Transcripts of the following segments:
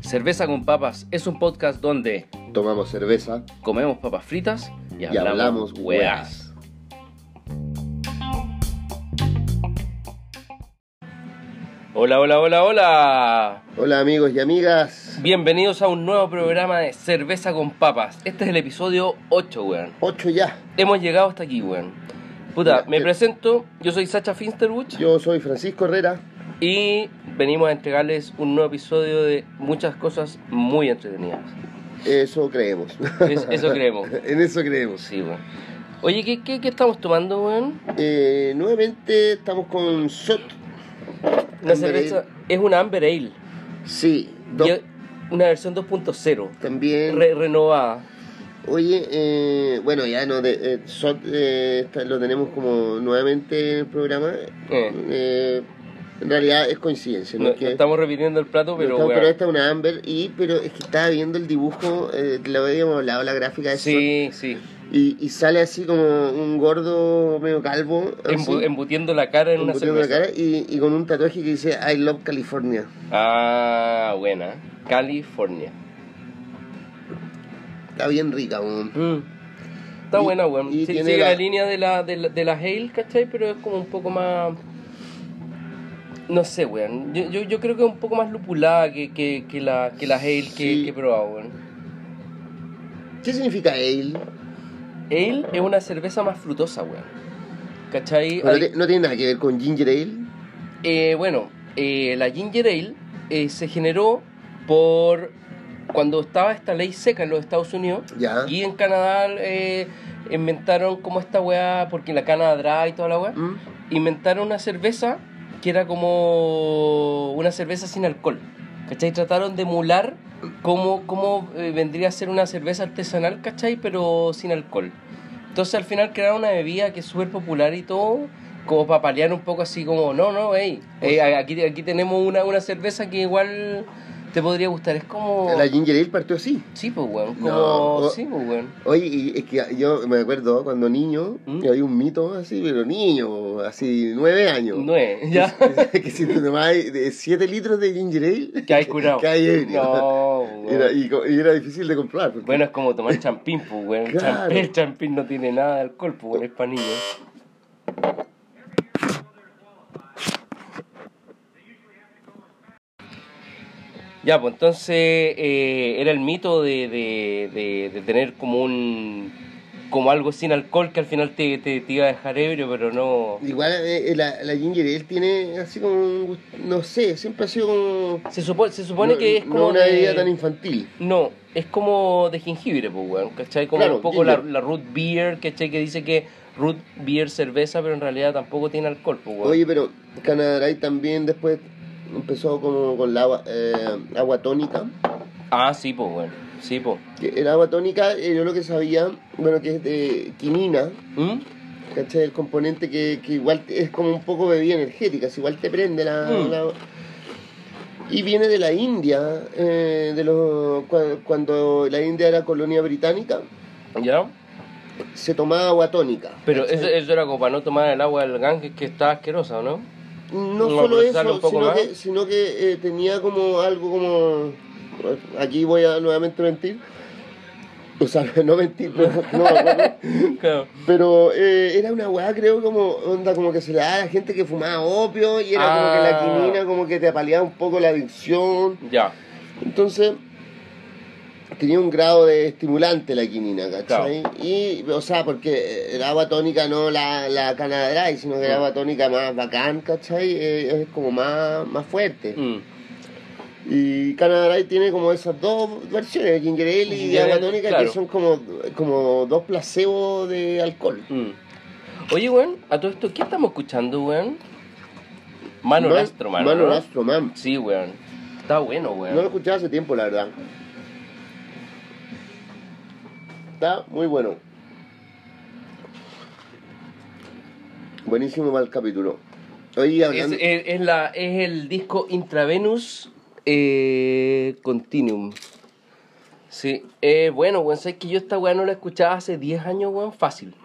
Cerveza con Papas es un podcast donde Tomamos cerveza comemos papas fritas y y hablamos, weas. weas. Hola, hola, hola, hola. Hola amigos y amigas. Bienvenidos a un nuevo programa de Cerveza con Papas. Este es el episodio 8, weón. 8 ya. Hemos llegado hasta aquí, weón. Puta, me presento, yo soy Sacha Finsterwich Yo soy Francisco Herrera. y venimos a entregarles un nuevo episodio de muchas cosas muy entretenidas. Eso creemos. Es- eso creemos. en eso creemos. Sí, weón. Oye, ¿qué, qué, qué estamos tomando, weón? Eh, nuevamente estamos con SOT. Una cerveza, es una Amber Ale. Sí. una versión 2.0, también. re- renovada. Oye, eh, bueno, ya no, de, eh, SOT eh, está- lo tenemos como nuevamente en el programa. Eh. En realidad es coincidencia, ¿no? No, Es que- no estamos repitiendo el plato, pero Estamos- weón. esta es una Amber y pero es que estaba viendo el dibujo, eh, lo habíamos hablado, la gráfica de Sí, sí. SOT, y, y sale así como un gordo medio calvo, Embu- embutiendo la cara en una embutiendo la cerveza. cara y, y con un tatuaje que dice I love California. Ah, buena. California. Está bien rica, weón. Mm. Está Y- buena, weón. Sí, tiene sigue la... la- línea de la, de, la, de la Hale, ¿cachai? Pero es como un poco más... No sé, weón. Yo, yo, yo creo que es un poco más lupulada que, que, que la, que la Hale que, Sí. que he probado, weón. ¿Qué significa ale? Ale es una cerveza más frutosa, weón. ¿Cachai? Pero Al- te- no tiene nada que ver con ginger ale. Eh, bueno, eh, la Ginger Ale eh, se generó por cuando estaba esta ley seca en los Estados Unidos Ya. y en Canadá eh, inventaron como esta weá, porque la Canadá y toda la weá, ¿Mm? inventaron una cerveza que era como una cerveza sin alcohol. ¿Cachai? Trataron de emular cómo, cómo eh, vendría a ser una cerveza artesanal, ¿cachai? Pero sin alcohol. Entonces al final crearon una bebida que es súper popular y todo, como para paliar un poco así como, no, no, hey, eh, aquí, aquí tenemos una, una cerveza que igual te podría gustar. Es como... La ginger ale partió así. Sí, pues, weón. Como... No, o- Sí, pues, weón. Oye, y es que yo me acuerdo cuando niño, ¿Mm? que había un mito así, pero niño, así, nueve años. Es, ya. que si te tomabas 7 litros de ginger ale, Que hay curado. que hay ebrio. No. Era- y, era difícil de comprar. porque- Bueno, es como tomar champín, pues, weón. El Claro. champín- El champín no tiene nada de alcohol, pues, weón, es para niños. Ya, pues entonces eh, era el mito de, de, de, de tener como un. como algo sin alcohol que al final te, te, te iba a dejar ebrio, pero no. Igual eh, la, la ginger ale tiene así como un no sé, siempre ha sido como... Se supone, se supone no, que es no como. una de- bebida tan infantil. No, es como de jengibre, pues, weón, ¿cachai? Como Claro, un poco la, la root beer, ¿cachai? Que dice que root beer cerveza, pero en realidad tampoco tiene alcohol, pues, weón. Oye, pero Canadá también después empezó como con la agua, eh, agua tónica. Ah, sí, pues, weón. Sí, pues. El agua tónica, eh, yo lo que sabía, bueno, que es de quinina, ¿Mm? ¿cachai? El componente que, que igual es como un poco bebida energética, si igual te prende la... Mm. la- y viene de la India, eh, de los, cua- cuando la India era colonia británica, ¿Ya? se tomaba agua tónica. Pero eso, eso era como para no tomar el agua del Ganges que está asquerosa, ¿o ¿no? No No, solo eso, sino que, sino que eh, tenía como algo como... Aquí voy a nuevamente mentir. O sea, no mentir, pero no me acuerdo. Claro. Pero eh, era una weá, creo, como onda como que se le daba a la gente que fumaba opio y era como que la Ah. quinina como que te apaleaba un poco la adicción. Ya. Entonces, tenía un grado de estimulante la quinina, ¿cachai? Y, o sea, porque el agua tónica no la, la Canadá Dry, sino que el Mm. agua tónica más bacán, ¿cachai? Eh, es como más, más fuerte. Mm. Y Canadá Dry tiene como esas dos versiones, ginger ale y agua tónica, claro. que son como, como dos placebos de alcohol. Mm. Oye, weón, a todo esto, ¿qué estamos escuchando, weón? Mano mano. Mano ¿no? Man. Sí, weón. Está bueno, weón. No lo escuchaba hace tiempo, la verdad. Está muy bueno. Buenísimo para el capítulo. Oye, Es, hablando... es- es la, es el disco Intravenus eh, Continuum. Sí, eh, bueno, weón, sabes que yo esta weá no la escuchaba hace 10 años, weón, fácil.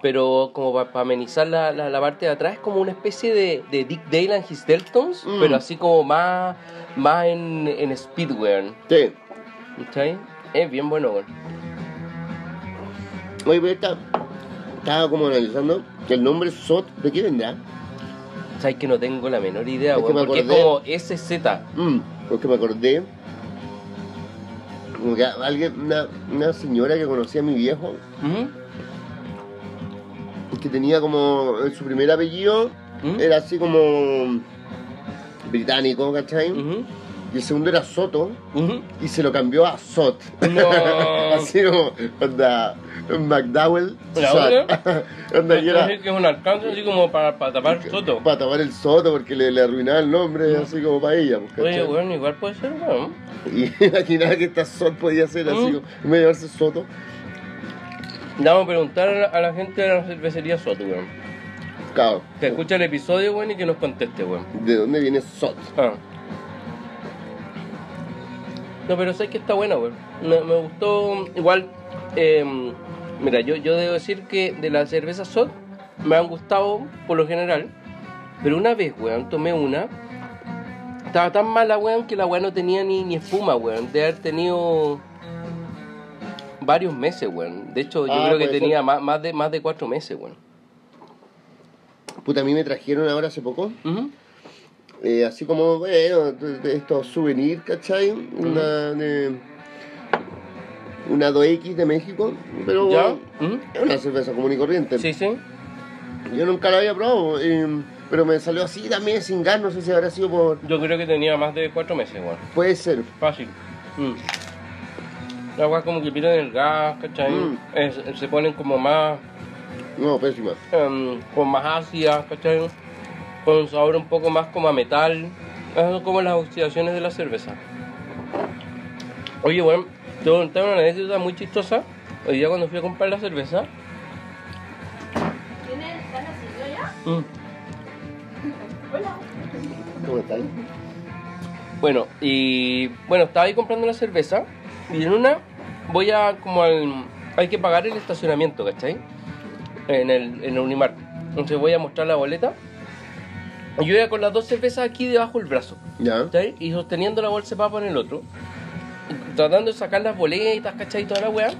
pero como para amenizar la, la, la parte de atrás, es como una especie de, de Dick Dale and His Deltons, Mm. pero así como más, más en, en speed, weón. Sí. ¿Cachai? Es bien bueno, weón. Oye, pero esta- estaba como analizando que el nombre SOT, ¿de qué vendrá? ¿Sabes que no tengo la menor idea, Es que me Porque es como SZ. Mm, porque me acordé. Como que alguien, una, una señora que conocía a mi viejo, Ujú, que tenía como eh, su primer apellido, ¿Mm? era así como británico, ¿cachai? ujú, Y el segundo era Soto, ujú. y se lo cambió a Sot. No. así como, onda, McDowell, ¿La Sot. onda, era que es un alcance así como para, para tapar soto. para tapar el Soto, porque le, le arruinaba el nombre, así como para ella, pues, Oye, weón, igual puede ser, weón. Y imaginaba que esta Sot podía ser así, Mm. como, en vez de llamarse Soto. Vamos a preguntar a la, a la gente de la cervecería Soto, weón. Claro, Que escuche el episodio, weón, y que nos conteste, weón. ¿de dónde viene Sot? Ah. No, pero sé que está buena, weón. Me, me gustó. Igual, eh, mira, yo, yo debo decir que de las cervezas SOT me han gustado por lo general. Pero una vez, weón, tomé una. Estaba tan mala, weón, que la weón no tenía ni, ni espuma, weón. De haber tenido varios meses, weón. De hecho, yo Ah, creo que ser. tenía más, más, de, más de cuatro meses, weón. Puta, a mí me trajeron ahora hace poco. Eh, así como, bueno, estos souvenirs, ¿cachai? Una de... Una 2X de México, pero ¿Ya? bueno, Ujú. es una cerveza común y corriente. Sí, sí. Yo nunca la había probado, eh, pero me salió así también sin gas, no sé si habrá sido por... Yo creo que tenía más de cuatro meses, weón. Puede ser. Fácil. Mm. Las aguas como que pierden el gas, ¿cachai? Mm. Es- se ponen como más, No, pésima. em, como más ácidas, ¿cachai? Con un sabor un poco más como a metal. Esas como las oxidaciones de la cerveza. Oye, bueno, te voy a contar una anécdota muy chistosa. Hoy día cuando fui a comprar la cerveza. ¿Tienen están haciendo ya? mm, Hola. ¿Cómo estáis? Bueno, y bueno, estaba ahí comprando la cerveza y en una voy a como al... Hay que pagar el estacionamiento, ¿cachai? En el, en el Unimar. Entonces voy a mostrar la boleta. Yo iba con las dos cervezas aquí debajo del brazo, Ya. ¿cachai? Y sosteniendo la bolsa de papa en el otro. Tratando de sacar las boletas, ¿cachai? Y toda la weá.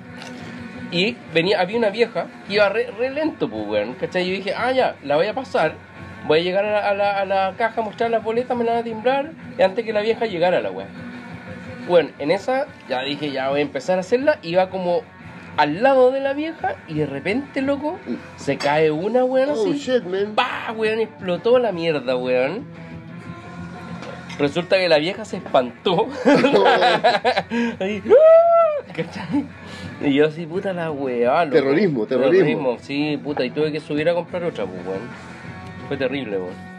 Y venía, había una vieja que iba re, re lento, pues, weón, ¿cachai? Yo dije, ah, ya, la voy a pasar. Voy a llegar a la, a la, a la caja, mostrar las boletas, me la van a timbrar. Y antes que la vieja llegara a la weá. Bueno, en esa ya dije, ya voy a empezar a hacerla. Iba como al lado de la vieja y de repente, loco, se cae una, weón, Oh, así. shit, man. ¡Pah, weón! Explotó la mierda, weón. Resulta que la vieja se espantó. Ahí, ¡ah! ¿cachai? Y yo así, puta la weá, loco. Terrorismo, terrorismo. sí, puta. Y tuve que subir a comprar otra, pues, weón. Fue terrible, weón.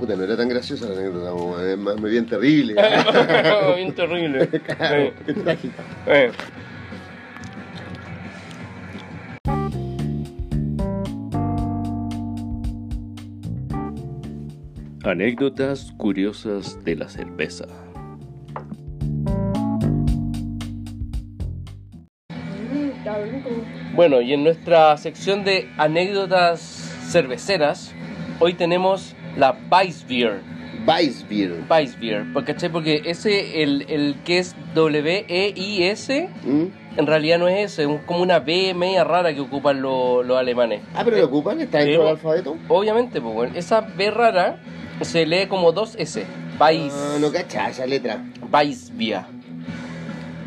Puta, no era tan graciosa la anécdota, weón, es más bien terrible. Bien terrible. Claro, qué trágica. Anécdotas curiosas de la cerveza. Bueno, y en nuestra sección de anécdotas cerveceras, hoy tenemos la Weissbier. Weissbier. Weissbier, ¿por ¿cachai? Porque ese, el, el que es W-E-I-S, ¿Mm? en realidad no es ese, es como una B media rara que ocupan lo- los alemanes. Ah, pero lo ocupan, está dentro Sí. del alfabeto. Obviamente, pues bueno, esa B rara se lee como dos S. Weiss, Ah, no cachá esa letra. Weissbier.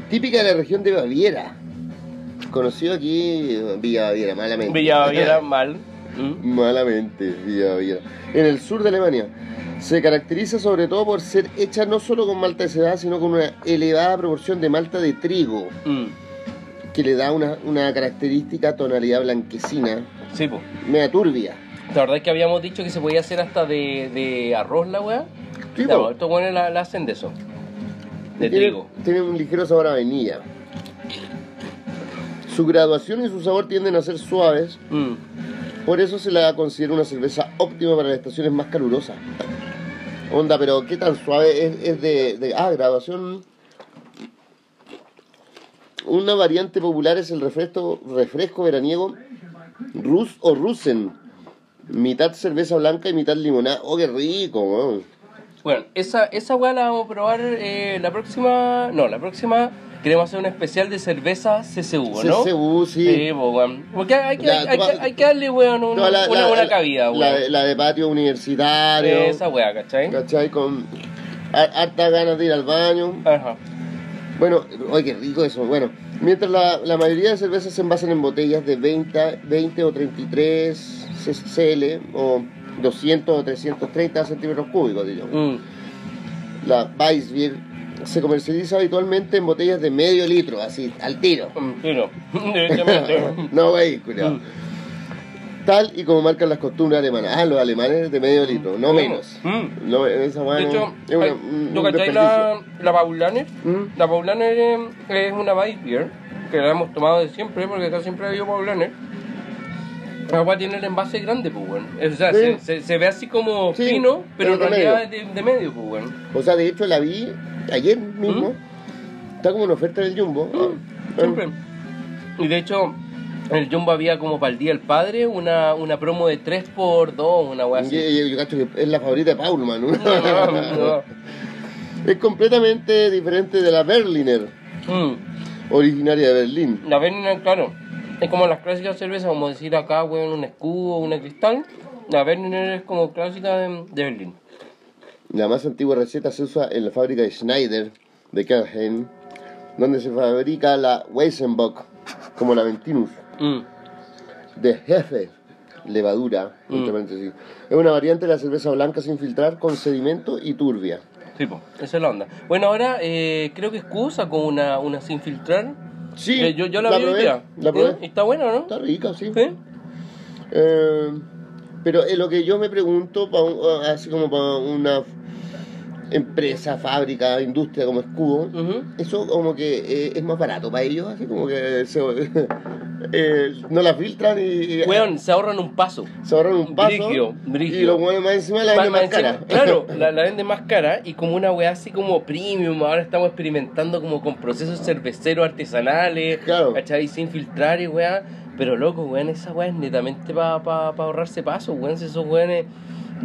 Típica de la región de Baviera. Conocido aquí, Villa Baviera, malamente. Villa Baviera mal. ¿Mm? Malamente, Villa Baviera. En el sur de Alemania. Se caracteriza sobre todo por ser hecha no solo con malta de cebada, sino con una elevada proporción de malta de trigo, Mm. que le da una, una característica tonalidad blanquecina, Sí, pues. media turbia. La verdad es que habíamos dicho que se podía hacer hasta de, de arroz la weá. Sí, pues, estos buenos la, la hacen de eso. De tiene, trigo. Tiene un ligero sabor a vainilla. Su graduación y su sabor tienden a ser suaves, Mm. por eso se la considera una cerveza óptima para las estaciones más calurosas. Onda, pero ¿qué tan suave es, es de, de- Ah, graduación... Una variante popular es el refresco, refresco veraniego Rus o Rusen. Mitad cerveza blanca y mitad limonada. Oh, qué rico, weón. Bueno, esa, esa weá la vamos a probar eh, la próxima. No, la próxima queremos hacer un especial de cerveza CCU, ¿no? CCU, sí. Sí, pues, weón. Porque hay que, hay, que, vas- hay que darle, weón, un- Toda la- una la- buena cabida, La, weón. de- la de patio universitario. Esa weá, ¿cachai? ¿Cachai? Con har- harta ganas de ir al baño. Ajá. Bueno, oye, qué rico eso. Bueno, mientras la, la mayoría de cervezas se envasan en botellas de 20, 20 o 33 cl o 200 o 330 centímetros cúbicos, digamos. Mm. La Weissbier se comercializa habitualmente en botellas de medio litro, así, al tiro. No. Directamente. no, culiao. Mm. Tal y como marcan las costumbres alemanas. Ah, los alemanes de medio litro, no Mm. menos. Mm. No, esa De hecho, es una- hay- un- ¿tú desperdicio. la, la Paulaner? Mm. La Paulaner eh, es una Weiss Beer que la hemos tomado de siempre porque acá siempre ha habido Paulaner. La agua tiene el envase grande, pues, weón. O sea, Sí. se, se, se ve así como Sí, fino, pero en realidad medio. es de, de medio, pues, weón. O sea, de hecho la vi ayer mismo. Está como en oferta del Jumbo. Ah, Mm, Siempre. Y de hecho, en el Jumbo había como para el Día del Padre una, una promo de 3x2, una weá yo, así. yo- yo cacho que es la favorita de. No, no. es completamente diferente de la Berliner, Mm. originaria de Berlín. La Berliner, claro, es como las clásicas cervezas, como decir acá, weón, un escudo, una cristal. La Berliner es como clásica de, de Berlín. La más antigua receta se usa en la fábrica de Schneider de Kelheim, donde se fabrica la Weizenbock, como la Ventinus, Mm. de jefe, levadura, Mm. entre paréntesis. Es una variante de la cerveza blanca sin filtrar con sedimento y turbia. Sí, po, esa es la onda. Bueno, ahora eh, creo que Scu sacó una, una sin filtrar. Sí, Eh, yo, yo la, la vi probé, la probé. ¿Sí? Está buena, ¿no? Está rica, sí. ¿Sí? Eh, pero eh, lo que yo me pregunto, pa un- así como para una empresa, fábrica, industria como escudo, eso como que eh, es más barato para ellos, así como que se, eh, no la filtran y, Weón, se ahorran un paso. se ahorran un paso Brígido, brígido. y los huevos más encima la venden Más- más cara. Claro, la, la vende más cara y como una weá así como premium. Ahora estamos experimentando como con procesos cerveceros artesanales, Claro. ¿cachai? Sin filtrar y weá. Pero loco, weón, esa weá es netamente para pa, pa ahorrarse pasos, weón. Si esos weones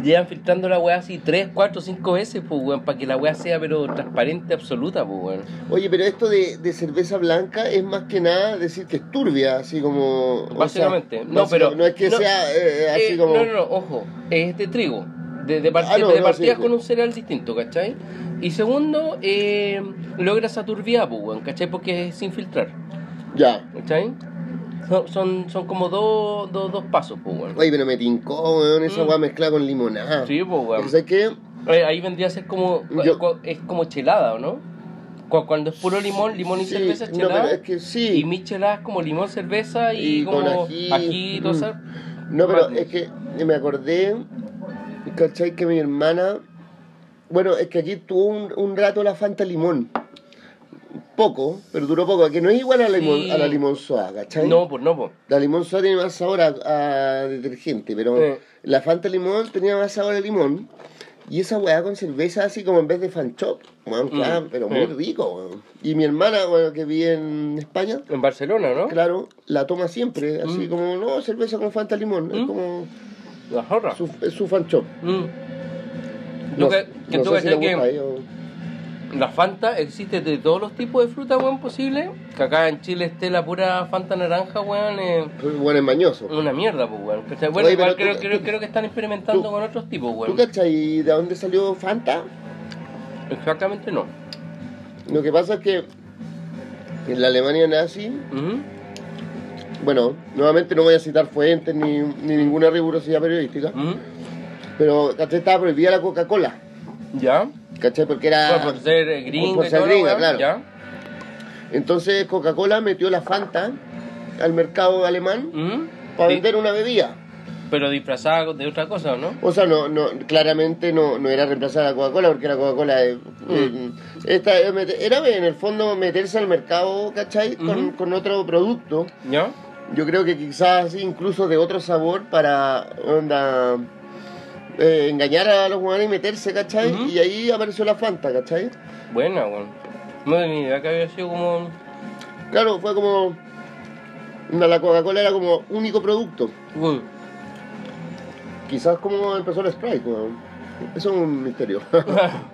llevan filtrando la weá así 3, 4, 5 veces, pues weón, para que la weá sea pero transparente absoluta, pues weón. Oye, pero esto de, de cerveza blanca es más que nada decir que es turbia, así como... o sea, Básicamente. no, pero. No es que no, sea eh, así eh, como... No, no, no, ojo. Es de trigo. De, de, partida, Ah, no, de no, partidas sí. con un cereal distinto, ¿cachai? Y segundo, eh, logra esa turbidad, pues, weón, ¿cachai? Porque es sin filtrar, Ya. ¿cachai? Son, son, son como dos, dos, dos pasos, pues, weón. Oye, pero me tincó, weón, esa Mm. weá mezclada con limonada. Sí, pues, weón. ¿Sabes qué? Eh, Ahí vendría a ser como. Yo- cu- es como chelada, ¿o no? Cu- Cuando es puro limón, limón y Sí, cerveza no, chelada. pero es que sí. Y mi chelada es como limón, cerveza y, Y con como ají. ají, todo Mm. No, pero es que me acordé, ¿cachai? Que mi hermana, bueno, es que aquí tuvo un, un rato la Fanta Limón. Poco, pero duró poco, que no es igual a la, limón, Sí. a la limón ¿cachai? No, pues no, pues. La limón soda tiene más sabor a, a detergente, pero Eh. la Fanta Limón tenía más sabor a limón. Y esa weá con cerveza así como en vez de fan chop, weón, Mm. claro, pero muy rico, weón. Y mi hermana, bueno, que vive en España, En Barcelona, ¿no? claro, la toma siempre, así Mm. como, no, cerveza con Fanta Limón, es Mm. como La jorra. su, es su fan shop. Mm. No, que, que no tú sé si que. La Fanta existe de todos los tipos de fruta, weón, posible. Que acá en Chile esté la pura Fanta naranja, weón, es Bueno, es mañoso. una mierda, pues, weón. Bueno, Oye, igual creo, tú- creo, tú- creo que están experimentando tú- con otros tipos, ¿Tú weón. cachai de dónde salió Fanta? Exactamente no. Lo que pasa es que en la Alemania nazi, bueno, nuevamente no voy a citar fuentes ni, ni ninguna rigurosidad periodística, pero ¿cachai? Estaba prohibida la Coca-Cola, ¿Ya? ¿Cachai? Porque era... Por, por ser eh, gringa por y ser todo, gringa, claro. ¿Ya? Entonces Coca-Cola metió la Fanta al mercado alemán para vender una bebida. Pero disfrazada de otra cosa, ¿no? O sea, no, no, claramente no, no era reemplazar a la Coca-Cola porque la Coca-Cola eh, eh, esta, eh, era en el fondo meterse al mercado, ¿cachai? Con, otro producto. ¿Ya? Yo creo que quizás incluso de otro sabor para onda, eh, engañar a los jugadores y meterse, ¿cachai? Y ahí apareció la Fanta, ¿cachai? Buena, weón. No tenía ni idea que había sido como. Claro, fue como La Coca-Cola era como único producto. Uy. Quizás como empezó el Sprite, weón. Eso es un misterio.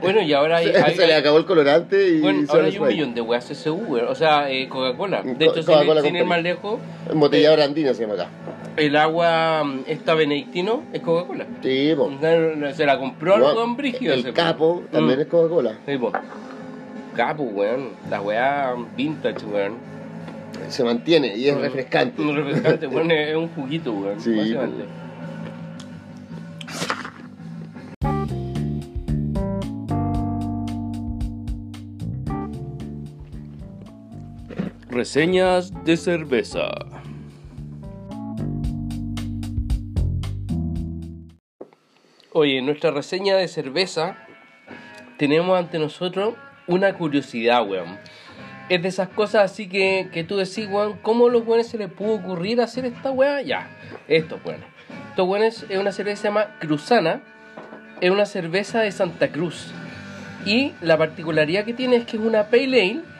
bueno, y ahora hay, se, hay- se le acabó el colorante y bueno, ahora hay un millón de weas SU, o sea, eh, Coca-Cola. De hecho, sin, Coca-Cola sin ir más lejos, Embotellado andina se llama acá. el agua mm, esta benedictino es Coca-Cola. Sí, po. Se la compró el Weón, brígido. El po. capo también Mm. es Coca-Cola. Sí, po. Capo, weón. La weá vintage, weón. Se mantiene y es refrescante. Un refrescante, weón, es un juguito, weón. Sí, básicamente. Reseñas de cerveza. Oye, en nuestra reseña de cerveza tenemos ante nosotros una curiosidad, weón. Es de esas cosas así que, que tú decís, weón, ¿cómo a los weones se les pudo ocurrir hacer esta weá? Ya, estos weones. Estos weones es una cerveza que se llama Cruzana, es una cerveza de Santa Cruz. Y la particularidad que tiene es que es una pale ale,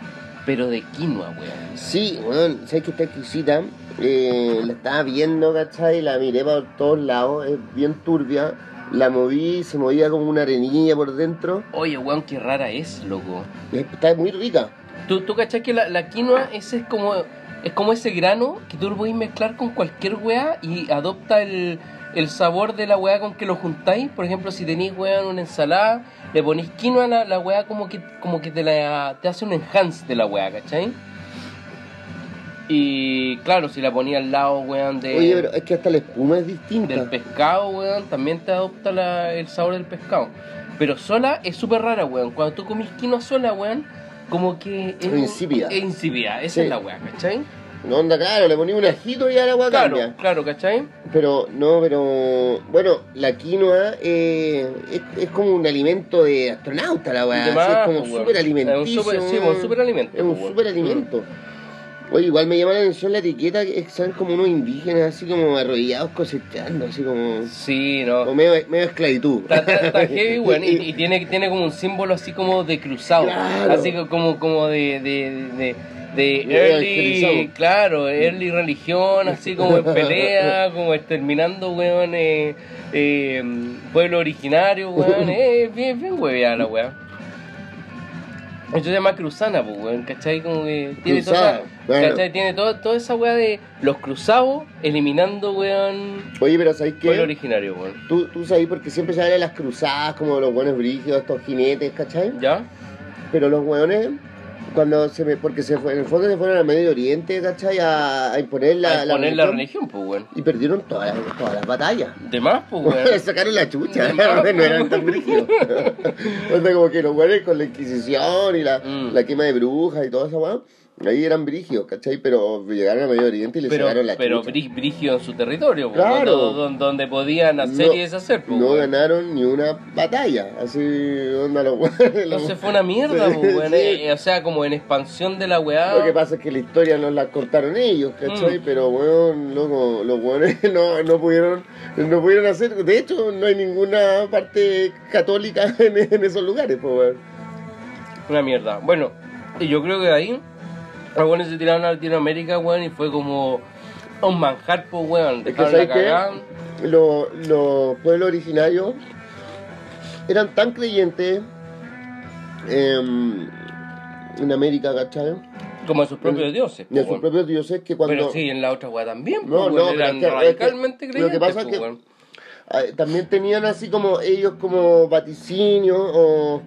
pero de quinoa, weón. Sí, bueno, sabes que está exquisita. Eh, la estaba viendo, ¿cachai? La miré por todos lados, es bien turbia. La moví, se movía como una arenilla por dentro. Oye, weón, qué rara es, loco. Está muy rica. ¿Tú, tú cachai que la, la quinoa ese es como, es como ese grano que tú lo podéis mezclar con cualquier weá y adopta el, el sabor de la weá con que lo juntáis? Por ejemplo, si tenéis weá en una ensalada, le ponéis quinoa a la, la weá como que, como que te, la, te hace un enhance de la weá, ¿cachai? Y claro, si la ponía al lado, weón, de, Oye, pero es que hasta la espuma es distinta. del pescado, weón, también te adopta la- el sabor del pescado. Pero sola es súper rara, weón. Cuando tú comís quinoa sola, weón, como que... Es Insípida. Es insípida, esa Sí. es la weá, ¿cachai? No, onda, claro, le ponía un ajito y a la agua Claro, cambia. claro, ¿cachai? Pero, no, pero. Bueno, la quinoa eh, es, es como un alimento de astronauta, la weá. Es como pues, súper alimenticio. Es un súper- pues, un superalimento, Es un pues, weón. Oye, igual me llama la atención la etiqueta que son como unos indígenas, así como arrodillados cosechando, así como. Sí, no. medio, medio esclavitud. Está, está- está heavy, weón, y, y tiene, tiene como un símbolo así como de cruzado. Claro. Así co- como, como de... de, de de early, claro, early religión, así como en pelea, como exterminando, weón, eh, eh, pueblo originario, weón, eh, bien, bien hueveada la weá. Esto se llama cruzana, pues, weón, ¿cachai? Como que tiene Cruzada, toda. ¿cachai? Tiene todo, toda esa weá de los cruzados eliminando, weón, Oye, pero ¿sabes qué? originario, weón. Tú, tú sabes porque siempre se habla de las cruzadas, como los buenos brígidos, estos jinetes, ¿cachai? ¿Ya? Pero los hueones, cuando se me, porque se fue, en el fondo se fueron al Medio Oriente, ¿cachai? A, a imponer la, A poner la religión, pues, weón. Y perdieron todas las, todas las batallas. De más, pues, weón. Sacaron la chucha, más, no eran tan brígidos. o sea, como que los hueones con la Inquisición y la, Mm. la quema de brujas y toda esa weá, ahí eran brígidos, ¿cachai? Pero llegaron al Medio Oriente y les Pero, sacaron la pero chucha. en su territorio, pues, Claro. do- do- donde, podían hacer No- y deshacer, pues, No weón. ganaron ni una batalla, así, onda los Entonces fue una mierda, pues, weón. Sí. Eh, o sea, como en expansión de la weá. Lo que pasa es que la historia nos la cortaron ellos, ¿cachai? Mm. Pero, weón, loco, los weones no, no pudieron no pudieron hacer... De hecho, no hay ninguna parte católica en, en esos lugares, pues, weón. Una mierda. Bueno, y yo creo que ahí, los weones se tiraron a Latinoamérica, weón, y fue como un manjar, pues, weón. Es que, ¿sabes qué? Los, los pueblos originarios eran tan creyentes em, en América, ¿cachai? Como en sus propios dioses, pues, sus propios dioses que cuando... Pero sí, en la otra weá también, pues, No, no, eran que- es que radicalmente lo creyentes, que pasa es que-. Ah, También tenían así como ellos como vaticinios o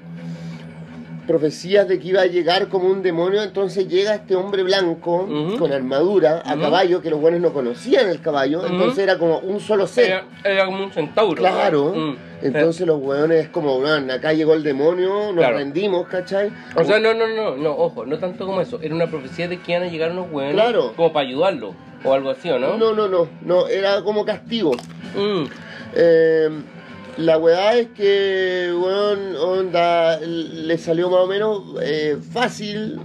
profecías de que iba a llegar como un demonio, entonces llega este hombre blanco con armadura a caballo, que los buenos no conocían el caballo, entonces era como un solo ser. Era, era como un centauro. Claro, entonces los hueones es como, "Weón, acá llegó el demonio, nos Claro. rendimos, ¿cachai? O sea, no, no, no, no, ojo, no tanto como eso. Era una profecía de que iban a llegar unos hueones Claro. como para ayudarlo. O algo así, ¿o no? no, no, no, no, era como castigo. Mm. Eh, la weá es que, weón, onda, le salió más o menos eh, fácil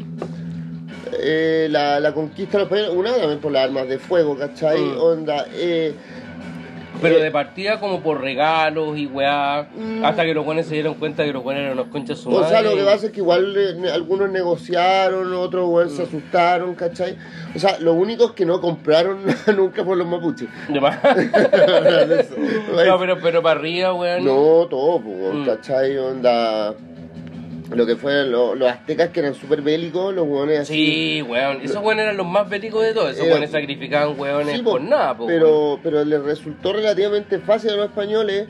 eh, la, la conquista de los países. Una también por las armas de fuego, ¿cachai? Mm. Onda, eh, Pero Eh, de partida como por regalos y weá, Mm. hasta que los buenos se dieron cuenta que los buenos eran unos conchas su O sea, lo que pasa es que igual eh, algunos negociaron, otros weón, Mm. se asustaron, ¿cachai? O sea, lo único es que no compraron nunca por los mapuches. No, pero, pero para arriba, weón. No, todo, pues, weón, Mm. ¿cachai? Onda. Lo que fueron lo- los aztecas que eran súper bélicos, los weones así. Sí, weón. Esos weones eran los más bélicos de todos. Esos Era- weones sacrificaban weones Sí, po, por nada, po, pero, pero les resultó relativamente fácil a los españoles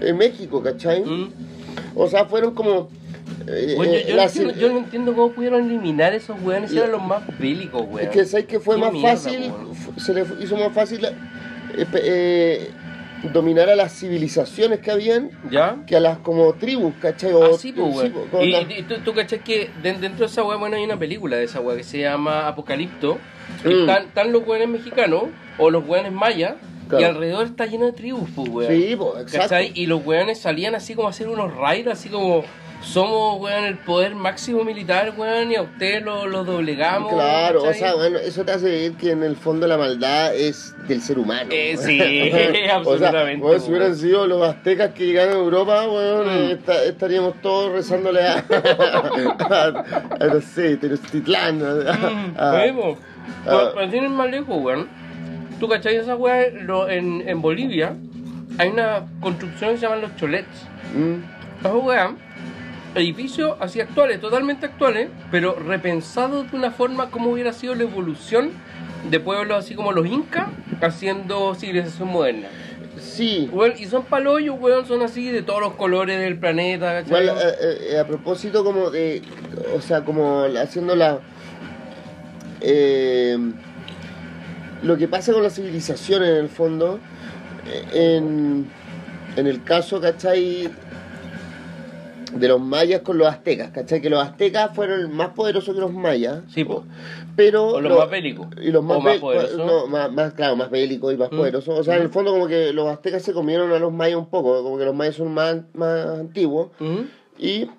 en México, ¿cachai? Mm. O sea, fueron como. eh, yo, eh, yo no entiendo, yo no entiendo cómo pudieron eliminar esos weones. Eran los más bélicos, weón. Es que sabes que fue más mierda, fácil, weón. se le hizo más fácil eh, eh, dominar a las civilizaciones que habían ¿Ya? que a las como tribus, ¿cachai? O- Ah, sí, pues, sí, con y, la- y tú, tú cachai que de- dentro de esa weá, bueno, hay una película de esa weá que se llama Apocalipto. que Mm. están, están los weones mexicanos o los weones mayas. Y alrededor está lleno de tribus, pues, weón. Sí, pues, exacto. ¿Cachai? Y los weones salían así como a hacer unos raids, así como somos, weón, el poder máximo militar, weón, y a ustedes lo, lo doblegamos. Claro, o sea, bueno, eso te hace ver que en el fondo la maldad es del ser humano. Eh, sí, o absolutamente, sea, bueno, si hubieran weón. sido los aztecas que llegaron a Europa, bueno, Mm. eh, esta- estaríamos todos rezándole a, a, a, no sé, Tenochtitlán. Mm, ah. Para ir más lejos, weón. Tú cachai esa weá lo- en, en Bolivia hay una construcción que se llaman los cholets. Mm, Esa weá, edificios así actuales, totalmente actuales, pero repensados de una forma como hubiera sido la evolución de pueblos así como los incas haciendo civilización moderna. Sí, y son palollos, weón, son así de todos los colores del planeta, ¿cachai? Igual, eh, eh, a propósito como de, o sea, como haciendo la... eh, lo que pasa con la civilización en el fondo, eh, en, en el caso, ¿cachai? De los mayas con los aztecas, ¿cachai? Que los aztecas fueron más poderosos que los mayas. Sí, po. Pero O los lo- más bélicos. y los más, O más poderosos. no, más, más, claro, más bélicos y más Mm. poderosos. O sea, en el Mm. fondo como que los aztecas se comieron a los mayas un poco, como que los mayas son más, más antiguos. Ujú. Y,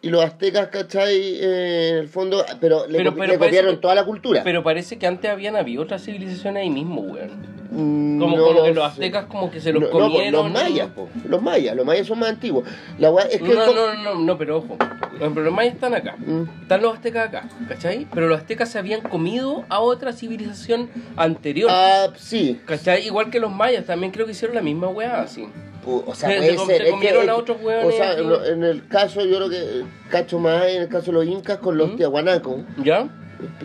y los aztecas, ¿cachai? Eh, en el fondo, pero le, Pero- copi- pero le parece copiaron que- toda la cultura. Pero parece que antes habían habido otras civilizaciones ahí mismo, weón. Mm, Como, no que lo los aztecas como que se los No, no, comieron. los mayas, po, los mayas, los mayas son más antiguos. La es No, que... no, no, no, no, pero ojo. Los mayas están acá. Mm. Están los aztecas acá, ¿cachai? Pero los aztecas se habían comido a otra civilización anterior. Ah, sí. ¿Cachai? Igual que los mayas, también creo que hicieron la misma weá así. O sea, Se- puede se ser. se es que- comieron es a que- otros hueones O sea, en, el caso, yo creo que cacho más en el caso de los incas con los ¿Mm? tiahuanacos. ¿Ya?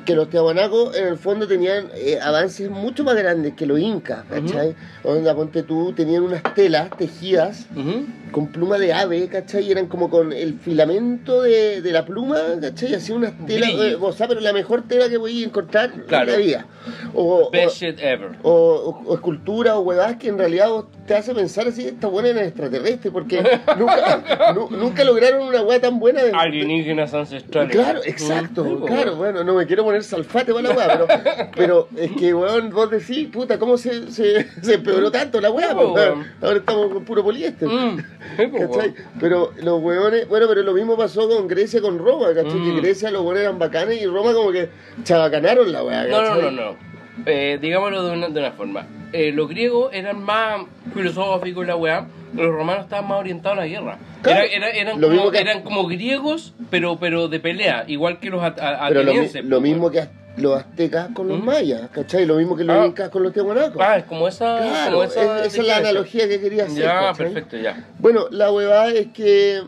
Que los tiahuanacos en el fondo tenían eh, avances mucho más grandes que los incas, ¿cachai? Onda, ponte tú, tenían unas telas tejidas Ujú. Con pluma de ave, ¿cachai? Y eran como con el filamento de, de la pluma, ¿cachai? Así unas telas, eh, o sea, pero la mejor tela que podías encontrar Claro. en la vida. O, o, Best shit ever. o, o- o escultura o huevadas que en realidad te hace pensar así, esta buena en extraterrestre, porque nunca, nu- nunca lograron una hueá tan buena de... Alienígenas ancestrales. Claro, exacto, po, claro, bueno, no me quiero poner salfate para la weá, pero, pero es que, weón, vos decís, puta, ¿cómo se, se, se empeoró tanto la weón. Ahora estamos con puro poliéster. Mm. Weón. Pero los weones, bueno, pero lo mismo pasó con Grecia, con Roma, ¿cachai? Mm. Que Grecia los weones eran bacanes y Roma como que chabacanaron la weá, No, no, no, no. Eh, digámoslo de una, de una forma. Eh, los griegos eran más filosóficos, la weá. Los romanos estaban más orientados a la guerra. Claro. Era- era- eran, como, que- eran como griegos, pero, pero de pelea, igual que los at- a- Pero lo, mi- atenienses. lo mismo que az- los aztecas con los ¿Mm? mayas, ¿cachai? Lo mismo que los Ah. incas con los tiahuanacos. Ah, es como esa. Claro, como es- esa, esa es la analogía que quería hacer. Ya, ¿cachai? perfecto, ya. Bueno, la huevada es que...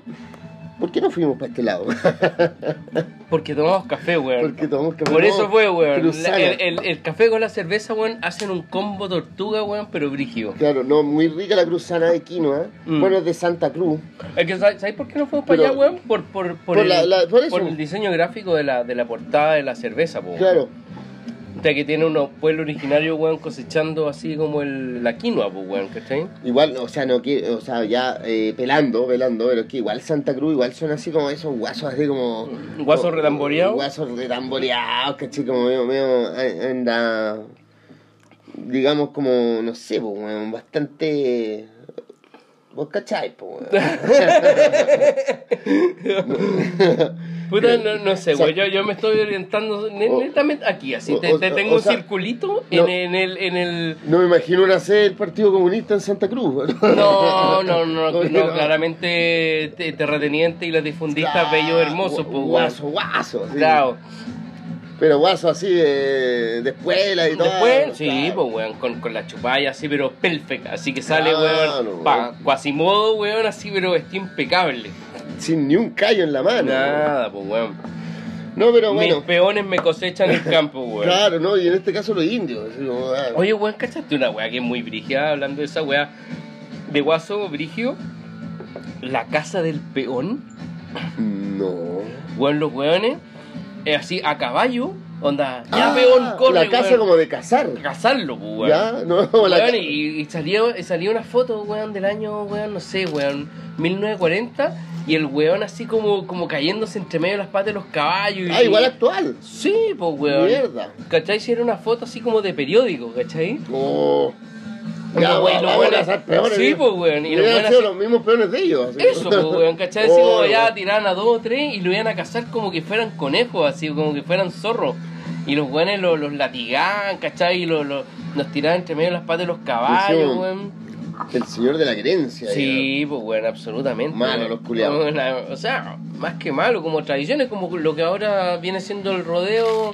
¿Por qué no fuimos para este lado? Porque tomamos café, weón. Porque tomamos café. Por No, eso fue, weón. La- el, el- el café con la cerveza, weón, hacen un combo tortuga, weón, pero brígido. Claro, no, muy rica la cruzana de quinoa. Mm. Bueno, es de Santa Cruz. Es que, ¿sabes sabes por qué no fuimos para allá, weón? Por, por, por, por el, la- la- por el diseño gráfico de la, de la portada de la cerveza, po. Claro. O sea, que tiene unos pueblos originarios, weón, cosechando así como el, la quinoa, pues, weón, ¿cachai? Igual, o sea, no o sea, ya eh, pelando, pelando, pero es que igual Santa Cruz, igual son así como esos guasos así como... ¿Guasos como- retamboreados? Guasos retamboreados, ¿cachai? Como medio, medio, eh, anda, digamos como, no sé, pues, weón, bastante... ¿Vos cachai, pues, weón? Puta, no, no sé, güey. Yo, yo me estoy orientando netamente aquí, así. Te, tengo o un sea, circulito no. en, en el. En el No me imagino una sede del Partido Comunista en Santa Cruz. no, no, no, no, claramente te- terrateniente y los difundistas bellos hermosos, pues, güey. Guaso, guaso. sí. Claro. Pero guaso así de, de escuela y todo. Después, sí, claro. pues, weón, con, con la chupalla así, pero perfecta. Así que sale, Claro, weón, pa, Quasimodo, weón, así, pero está impecable. Sin ni un callo en la mano. Nada, pues, weón. No, pero bueno. Mis peones me cosechan el campo, weón. Claro, ¿no? Y en este caso los indios. así como, ah, Oye, weón, ¿cachaste una weá que es muy brígida hablando de esa weá de guaso brigio? La casa del peón. No. Weón, los weones, eh, así a caballo, onda, ya Ah, peón, corre, La casa weón. como de cazar. Cazarlo, pues, weón. Ya, no, la ca- y, y salió, salió una foto, weón, del año, weón, no sé, weón, 1940, y el weón así como, como cayéndose entre medio de las patas de los caballos. y- Ah, igual actual. Sí, pues, weón. Mierda. ¿Cachai? Si era una foto así como de periódico, ¿cachai? Oh. Ya, Ya, güey, los a buenos- cazar peones. Sí, pues, weón, y los Hubieran buenos sido los mismos peones de ellos. así. Eso, pues, weón, ¿cachai? Así Oh, como ya weón. tiraban a dos o tres y lo iban a cazar como que fueran conejos, así como que fueran zorros. Y los weones los, los latigaban, ¿cachai? Y los, los, los tiraban entre medio de las patas de los caballos, weón. El señor de la querencia. Sí, pues bueno, absolutamente. Malo los culiados. O sea, más que malo, como tradiciones, como lo que ahora viene siendo el rodeo,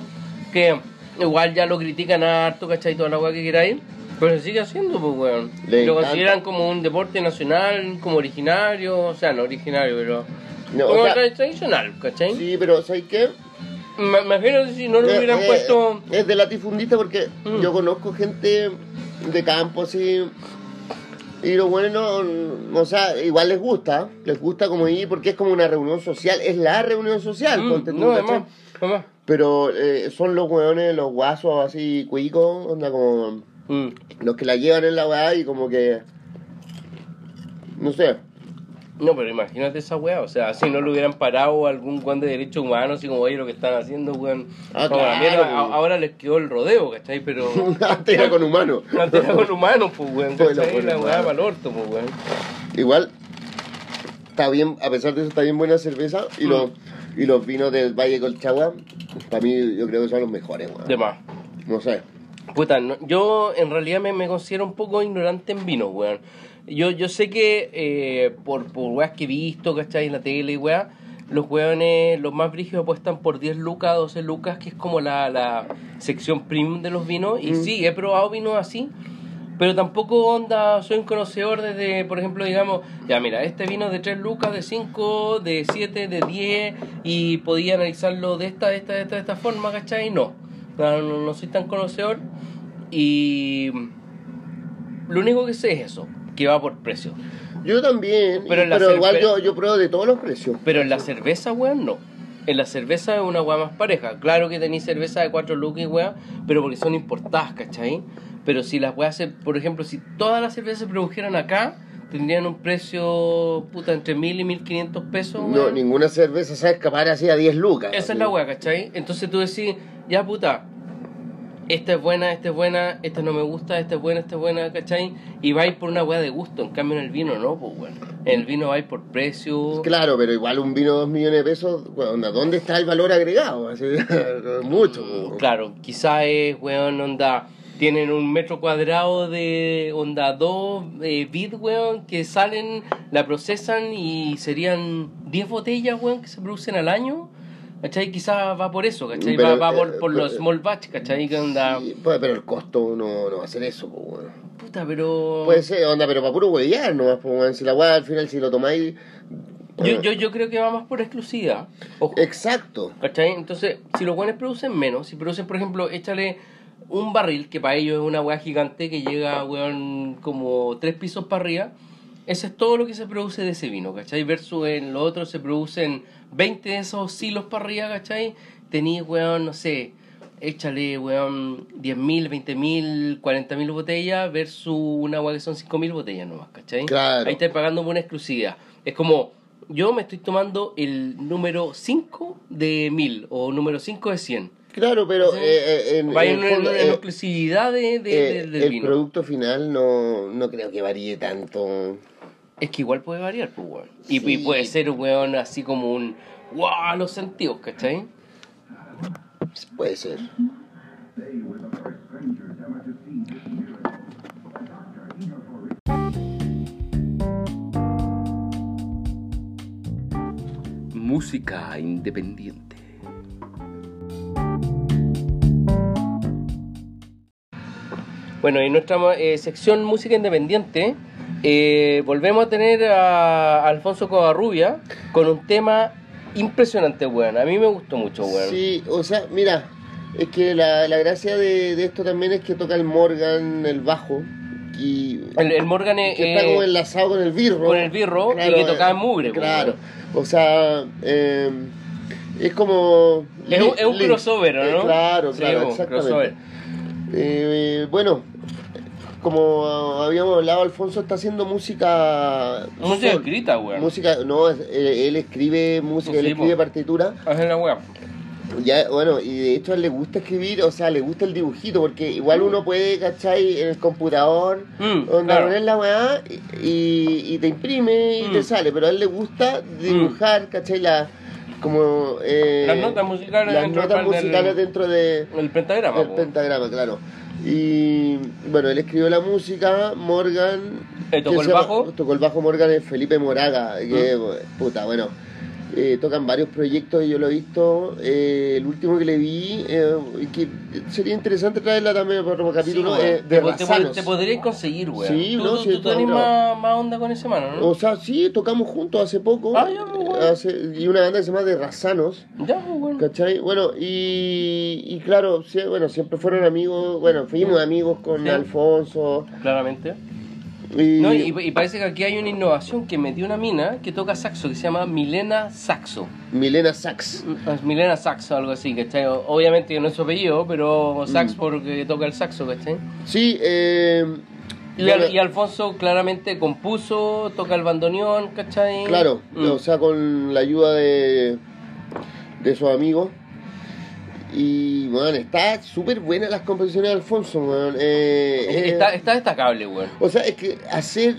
que igual ya lo critican harto, ¿cachai? Toda la weá que queráis. Pero se sigue haciendo, pues weón. Le Lo encanta. consideran como un deporte nacional, como originario, o sea, no originario, pero No, como o sea, tra- tradicional, ¿cachai? sí, pero ¿sabes qué? Me imagino si no lo Eh, hubieran eh, puesto... Es de latifundista porque Mm. yo conozco gente de campo así. Y lo bueno, no, o sea, igual les gusta, les gusta como ir porque es como una reunión social, es la reunión social, Mm, ponte tú, no, además. Pero eh, son los hueones, los guasos así, cuicos, onda como Mm. los que la llevan en la weá y como que. No sé. No, pero imagínate esa weá, o sea, si no lo hubieran parado algún guan de derechos humanos, así como, oye, lo que están haciendo, weón. Ah, como la claro, mierda, pues. ahora les quedó el rodeo, ¿cachai? Pero. Antes era con humanos. Antes era con humanos, pues, weón, Bueno, la weá para el orto, pues, weón. Igual, está bien, a pesar de eso, está bien buena cerveza. Y, los, y los vinos del Valle Colchagua, para mí, yo creo que son los mejores, weón. De más. No sé. Puta, no- yo en realidad me, me considero un poco ignorante en vino, weón. Yo, yo sé que eh, por, por weas que he visto, ¿cachai? En la tele weá, los weones, los más brígidos apuestan por 10 lucas, 12 lucas, que es como la, la sección premium de los vinos. Y Mm. sí, he probado vinos así, pero tampoco onda, soy un conocedor desde, por ejemplo, digamos, ya mira, este vino de 3 lucas, de 5, de 7, de 10, y podía analizarlo de esta, de esta, de esta, de esta forma, ¿cachai? No, no, no, no soy tan conocedor. Y lo único que sé es eso, que va por precio. Yo también, Pero pero, en la igual cerve- yo, yo pruebo de todos los precios. Pero en la cerveza, weón, no. En la cerveza es una weá más pareja. Claro que tenéis cerveza de 4 lucas, weón, pero porque son importadas, ¿cachai? Pero si las weas, por ejemplo, si todas las cervezas se produjeran acá, tendrían un precio, puta, entre 1000 y 1500 pesos, No, weón. ninguna cerveza se va a escapar así a 10 lucas. Esa es la weá, ¿cachai? Entonces tú decís, ya puta, esta es buena, esta es buena, esta no me gusta, esta es buena, esta es buena, ¿cachai? Y vais por una weá de gusto, en cambio en el vino no, pues bueno. En el vino vais por precio. Claro, pero igual un vino de 2 millones de pesos, onda, ¿dónde está el valor agregado? Así, mucho. weón. Claro, quizá es, weón, onda, tienen un metro cuadrado de onda 2 eh, vid, weón, que salen, la procesan y serían 10 botellas, weón, que se producen al año. ¿Cachai? Quizá va por eso, ¿cachai? Pero, va va por, eh, por los eh, small batch, ¿cachai? Que onda... Sí, pues, pero el costo no, no va a ser eso, pues, weón. Puta, pero... Puede ser, onda, pero para puro huevear nomás, pues. Si la weá al final, si lo tomáis. Yo, yo, yo creo que va más por exclusividad. Ojo. Exacto. ¿Cachai? Entonces, si los buenos producen menos, si producen, por ejemplo, échale un barril, que para ellos es una weá gigante que llega, weón, como tres pisos para arriba, eso es todo lo que se produce de ese vino, ¿cachai? Versus en lo otro se producen 20 de esos silos para arriba, ¿cachai? Tenís, weón, no sé, échale, weón, 10.000, 20.000, 40.000 botellas versus una weá que son 5.000 botellas nomás, ¿cachai? Claro. Ahí estás pagando por una exclusividad. Es como, yo me estoy tomando el número 5 de 1000 o número 5 de 100. Claro, pero Sí. eh, eh, en, Va en en, fondo, en- en eh, exclusividad de, de- eh, de- del el vino. producto final no, no creo que varíe tanto. Es que igual puede variar, pues, weón. Y, Sí. y puede ser, weón, así como un. ¡Wow! Los sentidos, ¿cachai? Puede ser. Música independiente. Bueno, en nuestra eh, sección Música Independiente eh, volvemos a tener a Alfonso Covarrubia con un tema impresionante, weón. A mí me gustó mucho, weón. Sí, o sea, mira, es que la, la gracia de, de esto también es que toca el Morgan, el bajo, y El, el Morgan es, que está eh, como enlazado con el birro. con el birro y que tocaba en mugre, Claro, o sea, es como... Es un- es un crossover, ¿o eh, ¿no? claro, Sí, claro, un exactamente. crossover. Eh, bueno, como habíamos hablado, Alfonso está haciendo música... música sol- escrita, weón. Música, no, eh, él escribe música, él escribe partitura. Hacen la weá. Ya, bueno, y de hecho a él le gusta escribir, o sea, le gusta el dibujito, porque igual uno puede, ¿cachai? En el computador, Mm, donde claro. poner la weá y, y te imprime y Mm. te sale, pero a él le gusta dibujar, ¿cachai? La, como, eh, Las notas musicales las dentro notas del- musicales dentro de, El pentagrama, del po. pentagrama, claro. Y bueno, él escribió la música, Morgan. Eh, ¿tocó el bajo? Tocó el bajo Morgan es Felipe Moraga, que Mm. puta, bueno. Eh, tocan varios proyectos, yo lo he visto. eh, el último que le vi, eh, que sería interesante traerla también para otro capítulo, Sí, eh, de te, Razanos. te podrías conseguir, weón. Sí, tú, no, tú, sí, tú está tenés más, más onda con ese mano, ¿no? O sea, sí, tocamos juntos hace poco. Ah, ya, pues, bueno. hace- y una banda que se llama De Razanos. Ya, pues, weón. ¿Cachai? Bueno, y, y claro, sí, bueno, siempre fueron amigos, bueno, fuimos amigos con. Alfonso. Claramente. Y, No, y, y parece que aquí hay una innovación que metió una mina que toca saxo, que se llama Milena Saxo. Milena Sax. Es Milena Saxo, algo así, ¿cachai? Obviamente que no es su apellido, pero Mm. sax porque toca el saxo, ¿cachai? Sí, eh, Y, bueno, Al- y Alfonso claramente compuso, toca el bandoneón, ¿cachai? claro, Mm. o sea, con la ayuda de, de sus amigos. Y, bueno, está súper buena las composiciones de Alfonso, weón. Eh, eh, está, está destacable, weón. O sea, es que hacer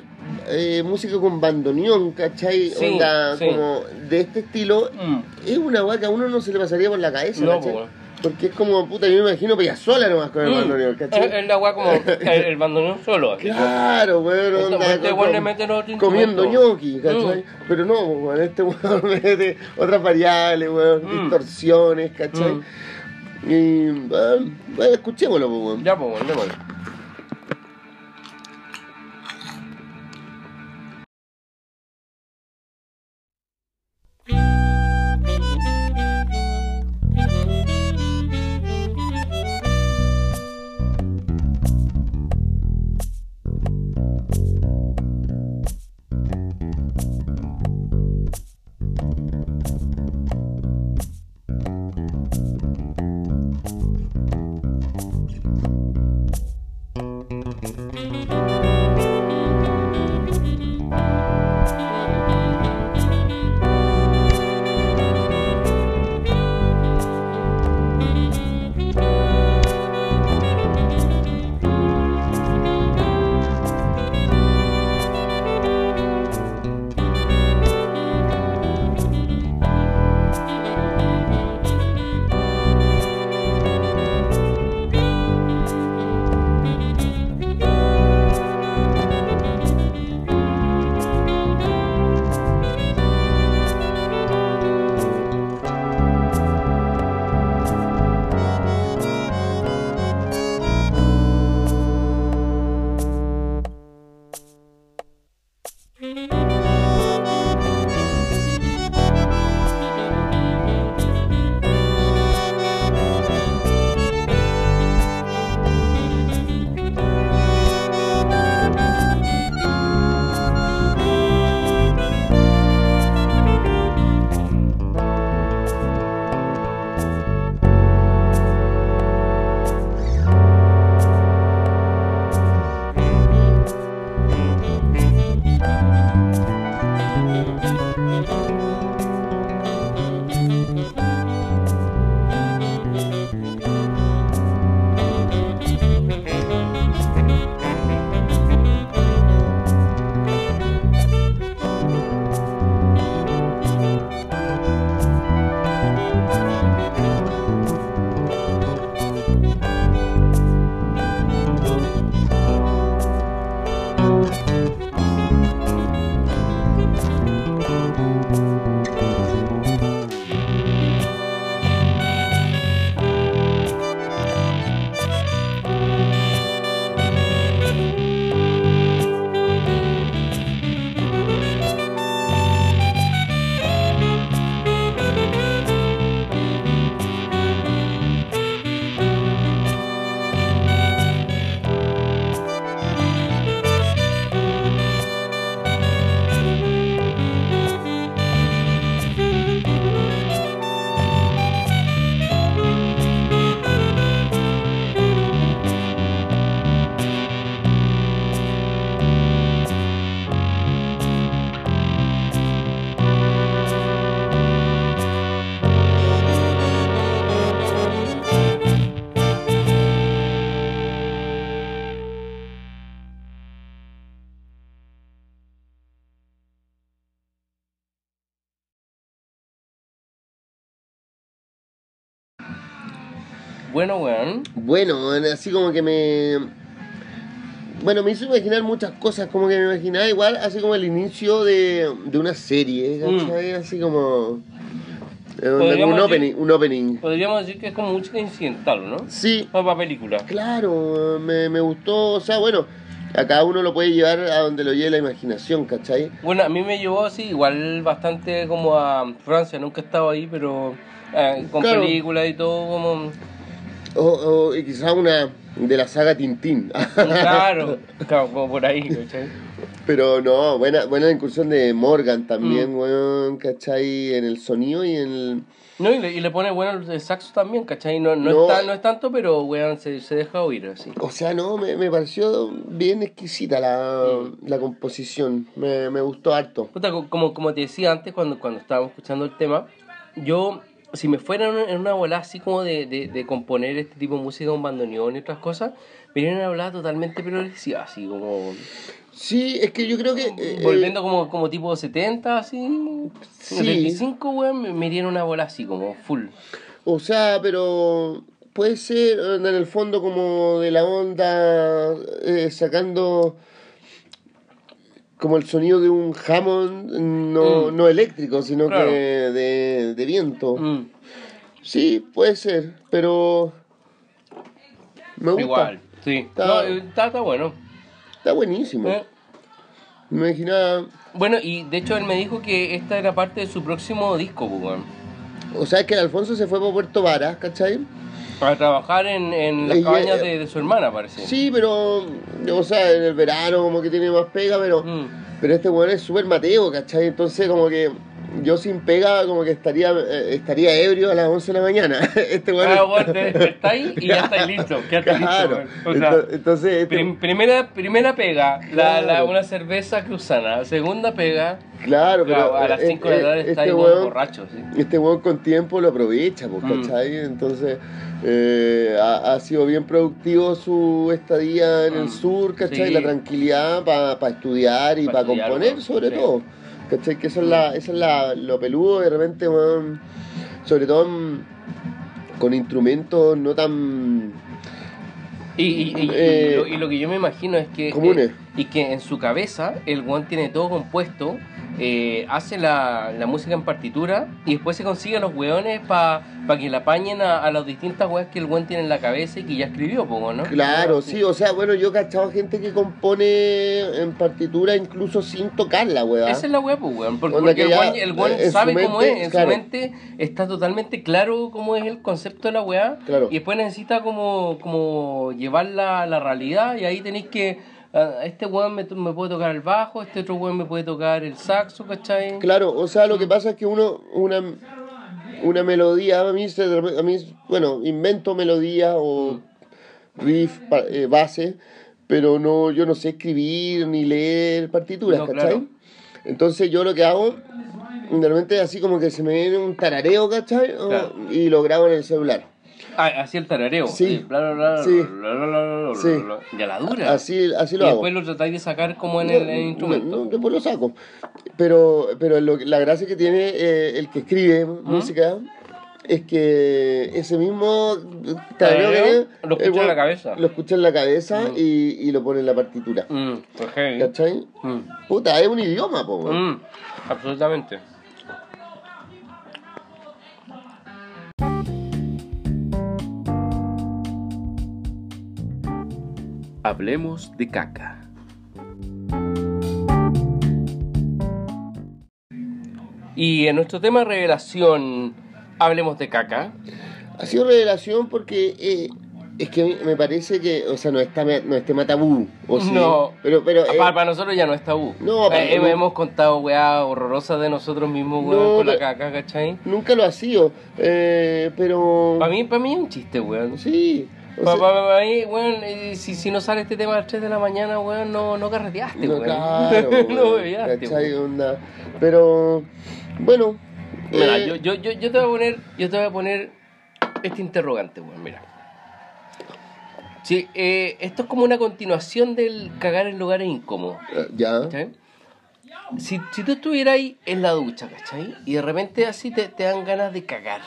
eh, música con bandoneón, ¿cachai? Sí, Onda sí. como de este estilo, Mm. es una weá que a uno no se le pasaría por la cabeza, No, ¿cachai? Porque es como, puta, yo me imagino sola nomás con el Mm. bandoneón, ¿cachai? es la weá como el, el bandoneón solo. así. Claro, weón, Este- onda, este weón le mete comiendo ñoqui, ¿cachai? Pero no, weón, este weón mete otras variables, weón, Mm. distorsiones, ¿cachai? Y, bueno, bueno, escuchémoslo, pues. Ya, pues, weón, démosle. Bueno, weón. Bueno, así como que me. Bueno, me hizo imaginar muchas cosas, como que me imaginaba igual, así como el inicio de, de una serie, ¿cachai? Así como. eh, un opening, un opening. Podríamos decir que es como música incidental, ¿no? Sí, para película. claro, me, me gustó, o sea, bueno, a cada uno lo puede llevar a donde lo lleve la imaginación, ¿cachai? Bueno, a mí me llevó así, igual bastante como a Francia, nunca he estado ahí, pero eh, con Claro. películas y todo, como. O, o y quizás una de la saga Tintín. Claro, claro, como por ahí, ¿cachai? Pero no, buena, buena incursión de Morgan Mm. también, weón, ¿cachai? En el sonido y en el... No, y le, y le pone bueno el saxo también, ¿cachai? No, no, No. Es, tan- no es tanto, pero weón, se, se deja oír así. O sea, no, me, me pareció bien exquisita la, Mm. la composición, me, me gustó harto. Como, como te decía antes cuando, cuando estábamos escuchando el tema, yo, si me fuera en una, bola así como de, de, de componer este tipo de música, un bandoneón y otras cosas, me irían a hablar totalmente progresiva, así como Sí, es que yo creo que... eh, volviendo como, como tipo 70, así, Sí. 75, weón, me, me irían una bola así, como full. O sea, pero puede ser eh, en el fondo como de la onda, eh, sacando como el sonido de un Hammond, no, Mm. no eléctrico, sino Claro. que de, de viento. Mm, Sí, puede ser, pero me gusta. igual, sí. Está- No, está, está bueno. Está buenísimo. Eh, Me imaginaba, Bueno, y de hecho él me dijo que esta era parte de su próximo disco, pues, weón. o sea, que el Alfonso se fue para Puerto Varas, ¿cachai? Para trabajar en, en las cabañas eh, de, de su hermana, parece. Sí, pero, o sea, en el verano como que tiene más pega, pero... Mm. Pero este weón es súper mateo, ¿cachai? Entonces como que yo sin pega como que estaría eh, estaría ebrio a las 11 de la mañana. Este weón... Ah, te despertáis y ya estáis listo. Claro. listo, weón. O sea, Ento- Entonces, este- prim- primera, primera pega, la, la- una cerveza cruzana. Segunda pega, claro, pero claro, a las eh, 5 de la eh, tarde este estáis weón- borracho. ¿sí? Este weón con tiempo lo aprovecha, pues, Mm. ¿cachai? Entonces eh, ha, ha sido bien productivo su estadía en Mm, el sur, ¿cachai? sí. La tranquilidad para estudiar y Pa' para componer, sobre sí. todo. ¿Cachai? Que eso es, la, eso es la, lo peludo de repente, weón. Sobre todo en- con instrumentos no tan... Y, y, y- y Eh, lo, y lo que yo me imagino es que. comunes. eh, y que en su cabeza el weón tiene todo compuesto, eh, hace la, la música en partitura y después se consigue a los weones para que la apañen a, a las distintas weas que el weón tiene en la cabeza y que ya escribió, poco, ¿no? Claro, sí, o sea, bueno, yo he cachado gente que compone en partitura incluso sin tocarla, weón. Esa es la wea, pues, weón. Porque, el weón, el sabe cómo es, en claro. su mente está totalmente claro cómo es el concepto de la weá. Claro. Y después necesita como, como llevarla a la realidad y ahí tenéis que. Ah, este weón me, me puede tocar el bajo, este otro weón me puede tocar el saxo, ¿cachai? Claro, o sea, lo que pasa es que uno, una, una melodía, a mí, se- a mí, bueno, invento melodía o riff, pa- eh, base, pero no, yo no sé escribir ni leer partituras, No, ¿cachai? claro. Entonces yo lo que hago, de repente así como que se me viene un tarareo, ¿cachai? O-. Y lo grabo en el celular. Ah, así el tarareo. Sí. Eh, bla, bla, bla, Sí. Ya la dura. Así, así y lo hago. después lo tratáis de sacar como en No, el, el no, instrumento. no, después lo saco. Pero, pero lo la gracia que tiene eh, el que escribe música es que ese mismo tarareo que lo escucha el en la cabeza. Lo escucha en la cabeza Mm. y, y lo pone en la partitura. Mm, pues. ¿Cachai? Mm. Puta, es un idioma, po. Mm, absolutamente. Hablemos de caca. Y en nuestro tema revelación, hablemos de caca. Ha sido revelación porque eh, es que me parece que, o sea, no está, no es tema tabú. ¿o sí? No. Pero, pero, eh, para, para nosotros ya no es tabú. No, para- Eh, hemos contado weá horrorosas de nosotros mismos, weón, No, con la caca, ¿cachai? nunca lo ha sido. Eh, pero. Para mí, para mí es un chiste, weón. Sí. O sea- weón, eh, si, si no sale este tema a las 3 de la mañana, weón, no, no carreteaste, No, weón. claro, no weón. Pero, bueno. Mira, eh, yo, yo, yo, yo te voy a poner, yo te voy a poner este interrogante, weón, mira. Sí, eh, esto es como una continuación del cagar en lugares incómodos. eh, Ya. ¿cachai? Si, si tú estuvieras ahí en la ducha, ¿cachai? Y de repente así te, te dan ganas de cagar.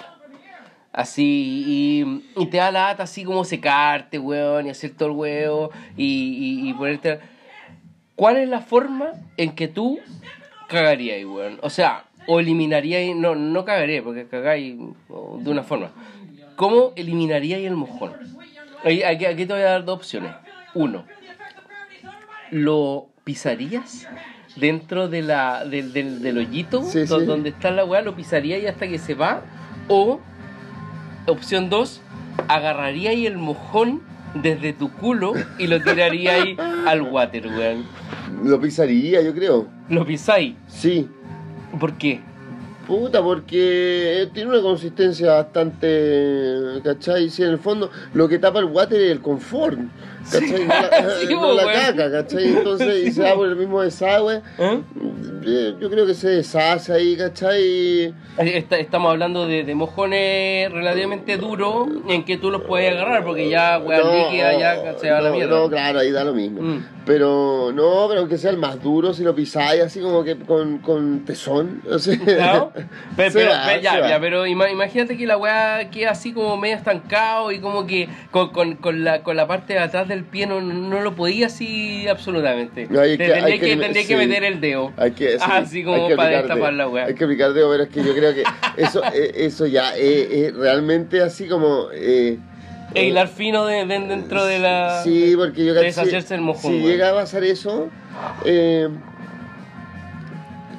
Así, y, y te da la lata así como secarte, weón, y hacer todo el huevo, y, y, y ponerte... ¿Cuál es la forma en que tú cagarías, weón? O sea, o eliminarías, no, no cagaría, porque cagáis de una forma. ¿Cómo eliminarías el mojón? Aquí, aquí te voy a dar dos opciones. Uno, ¿lo pisarías dentro de la, del, del, del hoyito Sí, do- sí. donde está la weá? ¿Lo pisarías y hasta que se va? O, opción dos, agarrarías el mojón desde tu culo y lo tirarías ahí al water, weón. Lo pisaría, yo creo. Lo pisáis. Sí. ¿Por qué? Puta, porque eh, tiene una consistencia bastante. ¿cachai? Si en el fondo lo que tapa el water es el confort. ¿Cachai? No la, Sí, no la weón. caca, ¿cachai? Entonces, y se da por el mismo desagüe. ¿Eh? eh, Yo creo que se deshace ahí, ¿cachai? Está- estamos hablando de, de mojones relativamente duros en que tú los puedes agarrar porque ya weá líquida ya se va a la no, mierda. No, claro, ahí da lo mismo. Mm. Pero no, pero aunque sea el más duro, si lo pisáis así como que con, con tesón. O sea, Claro. Pero, pero- va, ya, ya, pero ima- imagínate que la weá queda así como medio estancado y como que con, con, con la, con la parte de atrás del pie no, no lo podía así absolutamente. No, hay que- tendría hay que, que- tendría que sí. meter el dedo. Hay que, sí, así como hay para destapar la weá. Hay que aplicar dedo, pero es que yo creo que eso, eh, eso ya es, es realmente así como. Eh, E hilar fino de, de- dentro de la... Sí, porque yo de deshacerse el mojón, Si llega a pasar eso, eh,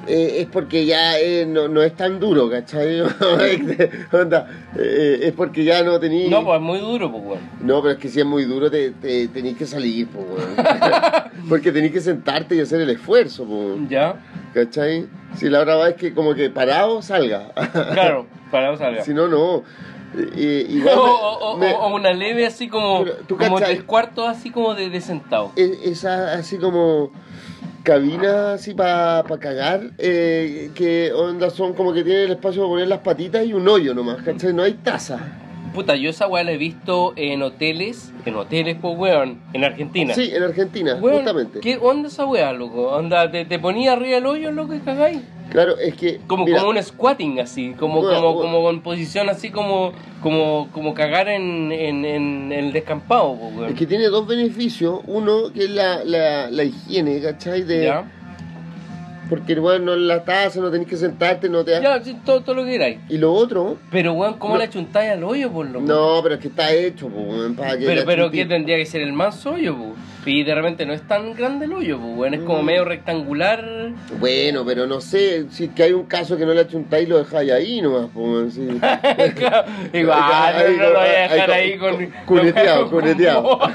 eh, es porque ya eh, no, no es tan duro, ¿cachai? Onda, eh, es porque ya no tenéis. No, pues es muy duro, pues weón. No, pero es que si es muy duro, te, te tenéis que salir, pues, weón. Porque tenéis que sentarte y hacer el esfuerzo, pues, ¿Ya? ¿cachai? Si la vez es que como que parado salga. Claro, para que salga. si no, no. Eh, igual o, me- o- o- me- o una leve así como, Pero, ¿tú como cachai? tres cuartos así como de, de sentado. es- esa así como cabina así para cagar, eh, que onda son como que tiene el espacio para poner las patitas y un hoyo nomás, ¿cachai? No hay taza. Puta, yo esa weá la he visto en hoteles, en hoteles, pues weón, en Argentina. Sí, en Argentina, Weón, justamente. ¿Qué onda esa weá, loco? Onda, te, te ponía arriba el hoyo, loco, y cagáis. Claro, es que... Como, mira, como un squatting así, como, Bueno, como, bueno. como con posición así como, como, como cagar en, en, en el descampado, pues weón. Es que tiene dos beneficios. Uno, que es la, la, la higiene, ¿cachai? De, ¿Ya? Porque, bueno, en la taza no tenés que sentarte, no te da... Ya, sí, todo, todo lo que queráis. Y lo otro... Pero weón, ¿cómo No. le achuntáis al hoyo, por loco? No, pero es que está hecho, pues, weón, para que... Pero, la pero ¿qué tendría que ser el más hoyo, pu? Y de repente no es tan grande el hoyo, pu, weón, es como Mm. medio rectangular. Bueno, pero no sé, si es que hay un caso que no le achuntáis lo dejáis ahí nomás, pues, weón, sí. Claro, Igual, Ahí no, no lo voy a ahí dejar con- ahí con. cuneteado, con- cuneteado, con-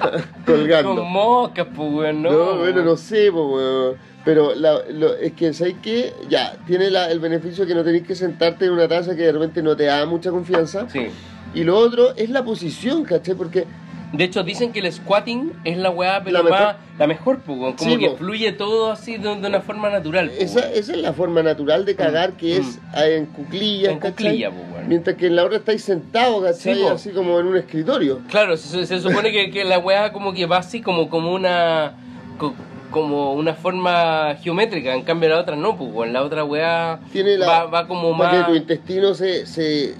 colgando. Con moscas, pues, weón, no. No, bueno, no sé, pues, weón. Pero la- lo- es que, ¿sabes qué? Ya, tiene la- el beneficio que no tenéis que sentarte en una taza que de repente no te da mucha confianza. Sí. Y lo otro es la posición, ¿cachai? Porque De hecho, dicen que el squatting es la weá, pero La mejor. más. La mejor, pues, weón, Como Sí, que po. fluye todo así de, de una forma natural, pues, esa, esa es la forma natural de cagar, que es Mm. en cuclillas, En cuclilla, pues. Mientras que en la otra estáis sentados, ¿cachai? Sí. Así como en un escritorio. Claro, se, se supone que, que la weá como que va así como, como una. co- como una forma geométrica, en cambio la otra no, pues, la otra weá Tiene la, va, va como para más... que tu intestino se, se,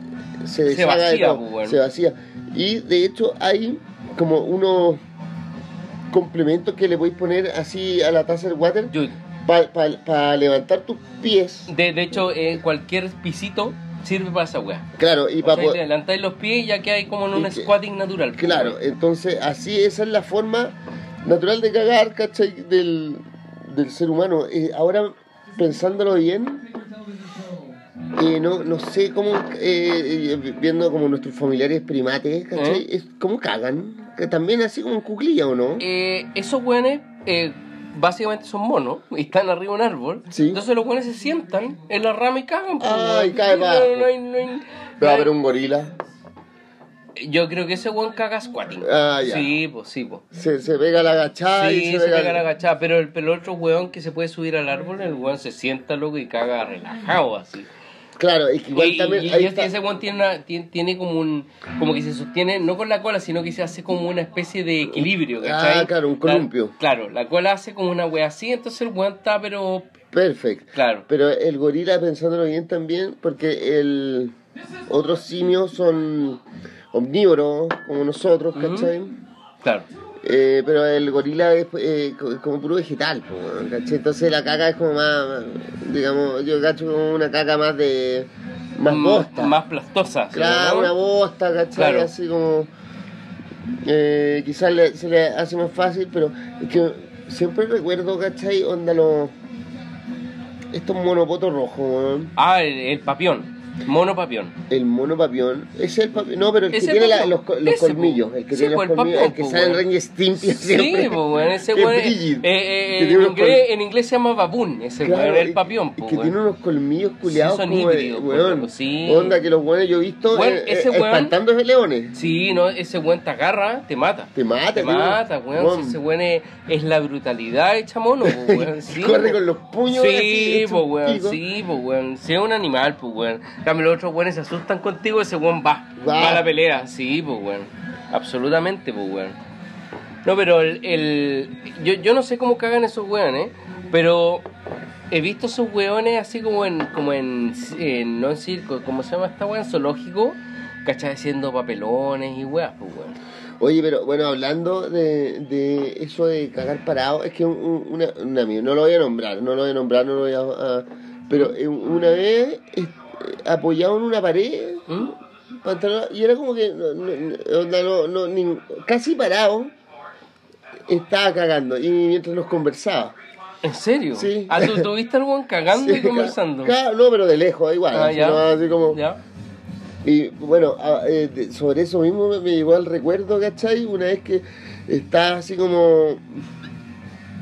se, Se de vacía, todo, pues, se vacía. Y de hecho hay como unos complementos que le podéis poner así a la taza del water para levantar tus pies. de, de hecho, eh, cualquier pisito sirve para esa weá. Claro, y para te adelantáis los pies ya que hay como en un squatting natural. pues, Claro, entonces así esa es la forma natural de cagar, ¿cachai? Del, del ser humano. Eh, ahora, pensándolo bien, eh, no, no sé cómo, eh, eh, viendo como nuestros familiares primates, ¿cachai? Es, ¿Cómo cagan? Que también así como en cuclilla, ¿o no? Eh, esos weones eh, básicamente son monos y están arriba de un árbol. Sí. Entonces los weones se sientan en la rama y cagan. pues, Ah, weón. y cae No, no hay- no hay- Pero a ver un gorila, Yo creo que ese weón caga squatting. Ah, ya. Sí, pues sí, pues. se, se pega la agachada y Sí, se, se pega... pega la agachada, pero el, el otro weón que se puede subir al árbol, el weón se sienta loco y caga relajado así. Claro, es que igual y, también. y- y está- ese weón tiene, una- tiene, tiene como un. Como que se sostiene, no con la cola, sino que se hace como una especie de equilibrio, ¿cachai? Ah, claro, un columpio. La- claro, la cola hace como una wea así, entonces el weón está, pero. Perfecto. Claro. Pero el gorila, pensándolo bien también, porque el otros simios son omnívoros, como nosotros, ¿cachai? Claro. Eh, pero el gorila es eh, co- como puro vegetal, ¿cachai? Entonces la caca es como más, más, digamos, yo cacho como una caca más de... más M- bosta. Más plastosa. ¿sí, Claro, no? una bosta, ¿cachai? Claro. Así como... Eh, quizás le- se le hace más fácil, pero es que siempre recuerdo, ¿cachai? Onda los... Estos monopotos rojos, weón. Ah, el, el papión. Mono papión. El mono papión. Es el papión. No, pero el que Ese tiene la- los, colmillos. po. El que Sí, tiene po, los colmillos. papión, el que po, sale en weón. Ren y Stimpy Sí, pues weón, ese Es weón. eh, eh, eh, en, inglés, en inglés se llama baboon, ese Claro, weón, el papión, que weón. tiene unos colmillos culiados son como híbridos, po, weón. sí. Onda que los buenos yo he visto eh, ese eh, espantando de leones. Sí, no, ese weón te agarra, te mata. Te mata, Te mata, weón. Ese weón es, es la brutalidad hecha mono, pues, weón. Sí, Corre po. con los puños Sí, pues, weón. Sí, pues, weón. Si es un animal, pues, weón. Cambio, los otros weones se asustan contigo, ese weón va. Va. Va a la pelea. Sí, pues, weón. Absolutamente, pues, weón. No, pero el. el- yo, yo no sé cómo cagan esos weones, pero he visto esos weones así como en. como en. en- no en circo, ¿cómo se llama esta weón? Zoológico. ¿Cachai? Haciendo papelones y weas, pues, weón. Oye, pero bueno, hablando de, de eso de cagar parado, es que un, un- una, un amigo, no lo voy a nombrar, no lo voy a nombrar, no lo voy a... pero eh, una vez eh, apoyado en una pared, ¿Mm? pantalón, y era como que no, no, ni- casi parado, estaba cagando, y mientras nos conversaba. ¿En serio? Sí. Ah, ¿tú, tú viste al cagando y conversando? no, pero de lejos, igual, Ah, así, ya. no, así como... ¿Ya? Y bueno, eh, sobre eso mismo me, me llegó al recuerdo, ¿cachai? Una vez que estaba así como...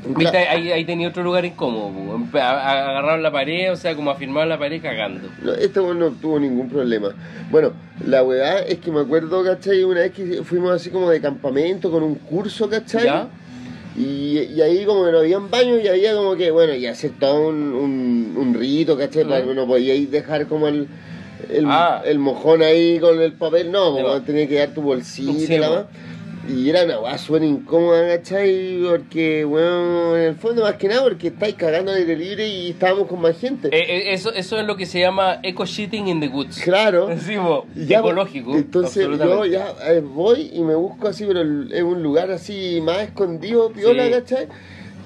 Viste, ahí, ahí tenía otro lugar incómodo, agarraron la pared, o sea, como afirmaron la pared cagando. No, este no tuvo ningún problema. Bueno, la weá es que me acuerdo, ¿cachai? Una vez que fuimos así como de campamento con un curso, ¿cachai? ¿Ya? Y, y ahí como que no habían baños y había como que, bueno, y hacer todo un, un, un rito, ¿cachai? Para que no podíais dejar como el, el, Ah. el mojón ahí con el papel, no, Sí, como tenía que dar tu bolsita Sí, y la va. más. Y era una weá súper incómoda, ¿cachai? Porque, bueno, en el fondo más que nada porque estáis cagando al aire libre y estábamos con más gente. Eh, eh, eso, eso es lo que se llama eco shitting in the woods. Claro. Sí, ya, ecológico. Entonces yo ya eh, voy y me busco así, pero en un lugar así más escondido, piola, Sí. ¿cachai?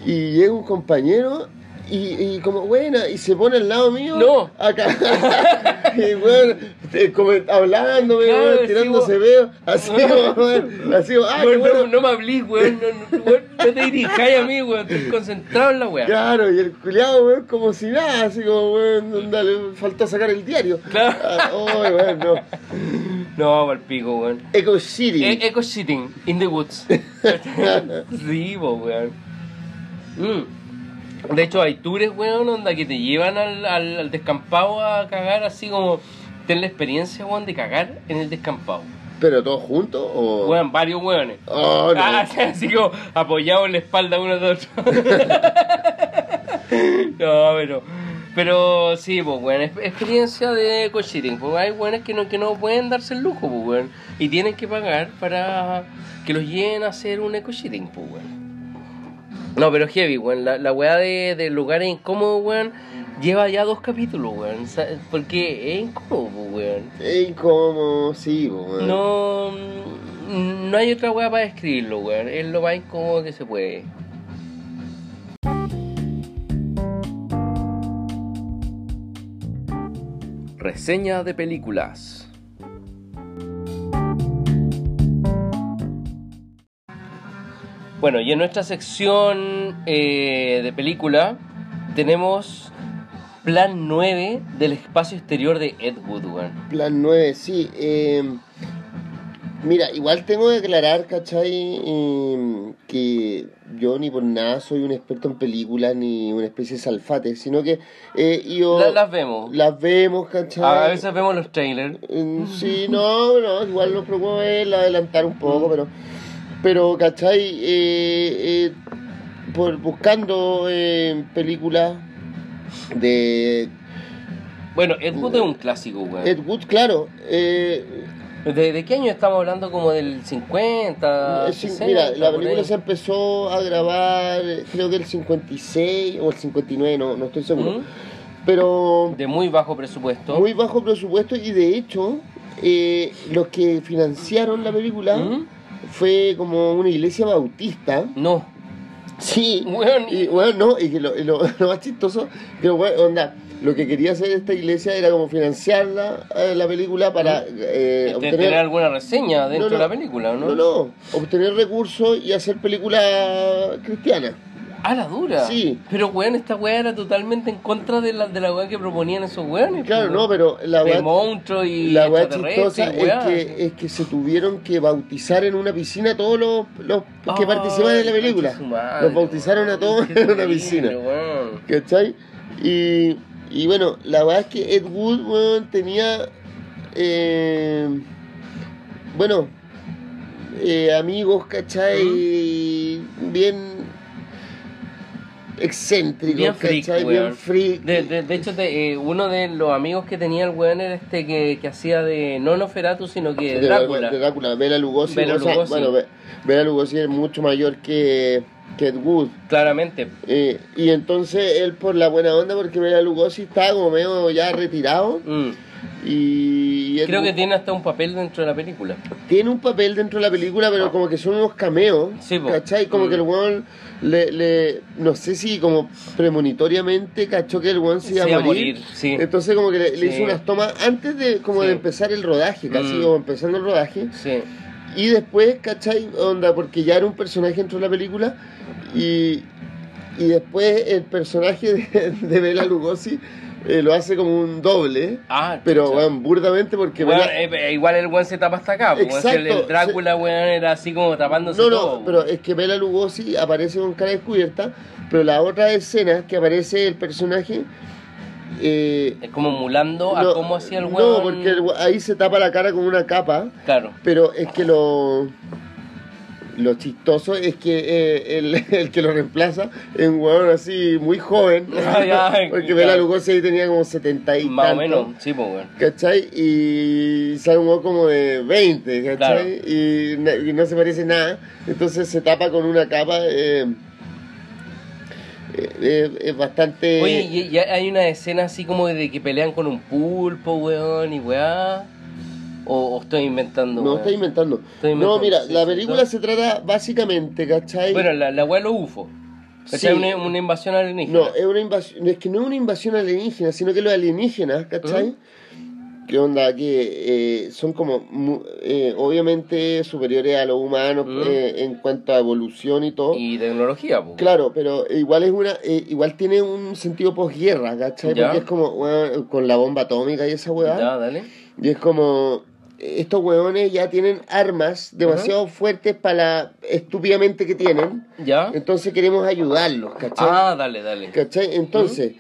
Y llega un compañero y, y como buena, y se pone al lado mío. No. Acá. y bueno, eh, como hablándome, Claro, tirándose veo. Así weón, así ah, Weón, bueno. no, no me hablís, weón. No, no, no te dirijáis a mí, weón. Estoy concentrado en la weá. Claro, y el culiado, weón, como si nada, así como, weón, dale, faltó sacar el diario. Claro. Ah, oh, weón, no. No, al pico, weón. Eco City. E- eco shitting in the woods. sí, weón. Mm. De hecho, hay tours, weón, onda que te llevan al, al, al descampado a cagar así como. Ten la experiencia, weón, de cagar en el descampado. ¿Pero todos juntos o...? Weón, varios weones. Oh, no. Ah, así como apoyado en la espalda uno de otro. no, pero. Pero sí, pues, weón, experiencia de coaching. Pues hay weones que no, que no pueden darse el lujo, pues, weón. Y tienen que pagar para que los lleven a hacer un eco-cheating, pues, weón. No, pero heavy, weón. La, la weá de, de lugares incómodos, weón, lleva ya dos capítulos, weón. O sea, Porque es incómodo, weón. Es incómodo, sí, weón. No, no hay otra weá para describirlo, weón. Es lo más incómodo que se puede. Reseña de películas. Bueno, y en nuestra sección eh, de película tenemos Plan 9 del espacio exterior de Ed Wood, weón. Plan 9, sí. eh, mira, igual tengo que aclarar, ¿cachai? Eh, que yo ni por nada soy un experto en películas ni una especie de salfate, sino que eh, yo... La- las vemos. Las vemos, ¿cachai? A veces vemos los trailers. Mm, Sí, no, no, igual lo preocupo es adelantar un poco, pero, pero ¿cachai? Eh, eh, por buscando eh, películas de Bueno, Ed Wood es un clásico, weón. Ed Wood, claro. eh, ¿De, de qué año estamos hablando? Como del 50, es- 60, mira, la película se empezó a grabar, creo que el 56 o el 59, no, no estoy seguro. ¿Mm? Pero De muy bajo presupuesto. muy bajo presupuesto y de hecho, eh, los que financiaron la película ¿Mm? Fue como una iglesia bautista. No. Sí, Weón. y bueno, no, y que lo, y lo- lo más chistoso, que bueno, onda, lo que quería hacer esta iglesia era como financiar la, eh, la película para eh, De- obtener... tener alguna reseña dentro No, no. de la película, ¿no? No, no, obtener recursos y hacer película cristiana. Ah, la dura. Sí. Pero, weón, esta weá era totalmente en contra de la, de la weá que proponían esos weones. Claro, no, pero la de weá- monstruos y La weá chistosa es que, es que se tuvieron que bautizar en una piscina todos los, los que Ay, participan en la película. madre, Los bautizaron a todos en una piscina. weón. ¿Cachai? Y, y bueno, la verdad es que Ed Wood weón, tenía. eh, bueno, eh, amigos, ¿cachai? Bien excéntricos, Bien freak, ¿cachai? Bien freak. De, de, de hecho, te- eh, uno de los amigos que tenía el weón era este que, que hacía de no Noferatu, sino que de Drácula. de Drácula, Bela Lugosi. Bela o sea, Lugosi. bueno, Be- Bela Lugosi es mucho mayor que, que Ed Wood. Claramente. Eh, y entonces él por la buena onda, porque Bela Lugosi estaba como medio ya retirado. Mm. Y Creo que tiene hasta un papel dentro de la película. tiene un papel dentro de la película, pero como que son unos cameos. Sí. ¿Cachai? Como Mm. que el weón le, le. No sé si como premonitoriamente cachó que el weón se iba a morir. sí. Entonces como que le, hizo unas tomas antes de como Sí. de empezar el rodaje, casi Mm. como empezando el rodaje. Sí. Y después, ¿cachai? Onda, porque ya era un personaje dentro de la película. Y, y después el personaje de, de Bela Lugosi eh, lo hace como un doble. Ah, Pero, weón, burdamente porque... Bela- eh, eh, igual el weón se tapa hasta acá. si el, el Exacto, Drácula, weón, era así como tapándose no, todo. no, pero es que Bela Lugosi aparece con cara descubierta. Pero la otra escena que aparece el personaje... eh, Es como emulando a no, cómo hacía el weón. No, porque el ahí se tapa la cara con una capa. Claro. Pero es que lo. Lo chistoso es que eh, el, el que lo reemplaza es un huevón así muy joven. Ah, porque. Bela Lugosi ahí tenía como 70 y Más o menos, sí, pues, weón. ¿Cachai? Y sale un huevón como de 20, ¿cachai? Claro. Y, na- y no se parece nada. Entonces se tapa con una capa. eh, eh, eh, es bastante. Oye, y, y hay una escena así como de que pelean con un pulpo, weón, y weá. O, o estoy inventando, no, está inventando. Estoy No, mira, sí, la sí, película se trata básicamente, ¿cachai? Bueno, la, la de los UFO. Sí. ¿Cachai? Una, una invasión alienígena. No, es una invasión, es que no es una invasión alienígena, sino que los alienígenas, ¿cachai? ¿Qué onda? Que eh, son como, eh, obviamente, superiores a los humanos Mm. eh, en cuanto a evolución y todo. Y tecnología, pues. Claro, pero igual es una, eh, igual tiene un sentido posguerra, ¿cachai? Ya. Porque es como, weón, con la bomba atómica y esa weá. Ya, dale. Y es como, estos weones ya tienen armas demasiado fuertes para la estúpidamente que tienen. ¿Ya? Entonces queremos ayudarlos, ¿cachai? Ah, dale, dale. ¿Cachai? Entonces,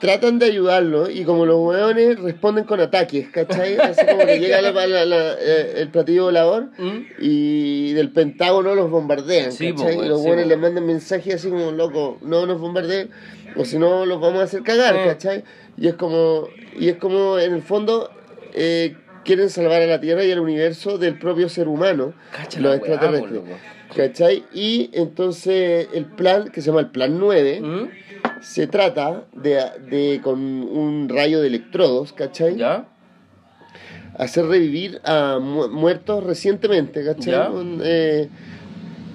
tratan de ayudarlo y como los hueones responden con ataques, ¿cachai? Así como que llega la- la- la- eh, el platillo volador ¿Mm? y del Pentágono los bombardean, Sí, ¿cachai? y los hueones les mandan mensajes así como, loco, no nos bombardeen o si no los vamos a hacer cagar, Eh. ¿cachai? Y es como, y es como en el fondo... eh, quieren salvar a la Tierra y al universo del propio ser humano, Cacha los weá, extraterrestres. ¿Cachai? Y entonces el plan, que se llama el Plan 9, ¿Mm? se trata de, de con un rayo de electrodos, ¿cachai? ¿Ya? Hacer revivir a mu- muertos recientemente, ¿cachai? Ya. Un, eh,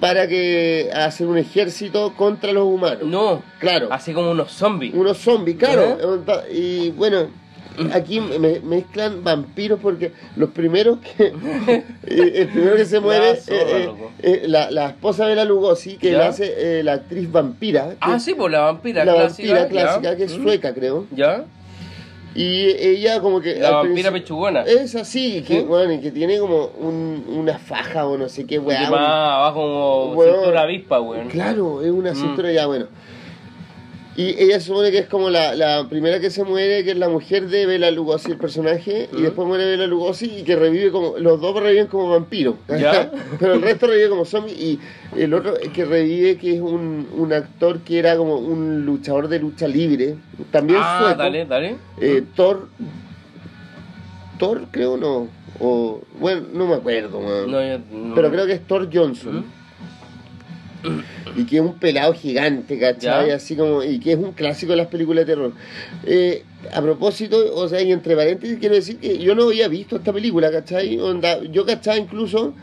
para que hacer un ejército contra los humanos. No. Claro. Así como unos zombies. Unos zombies, claro. Ajá. Y bueno, aquí me mezclan vampiros porque los primeros que. eh, el primero que se muere La zorra, eh, eh, la, la esposa de la Lugosi, que ¿Ya? la hace eh, la actriz vampira. Ah, es sí, pues la vampira la clásica. vampira clásica, ¿ya? que es ¿Mm? sueca, creo. ¿Ya? Y ella como que... La vampira pechugona. Es así, que, ¿Sí? bueno, y que tiene como un, una faja o no sé qué, weá. más abajo como Weón. cintura avispa, weón. Claro, es una Mm. cintura ya, bueno. Y ella se supone que es como la, la primera que se muere, que es la mujer de Bela Lugosi, el personaje, y Mm. después muere Bela Lugosi y que revive como. Los dos reviven como vampiros. Ya. Pero el resto revive como zombie. Y el otro que revive, que es un, un actor que era como un luchador de lucha libre. También ah, sueco. dale, dale. Eh, Thor. Thor, creo no. O. Bueno, no me acuerdo, man. No, yo- no. Pero creo que es Thor Johnson. Y que es un pelado gigante, ¿cachai? Ya. Así como, y que es un clásico de las películas de terror. Eh, a propósito, o sea, y entre paréntesis, quiero decir que yo no había visto esta película, ¿cachai? Onda, yo, ¿cachai? Incluso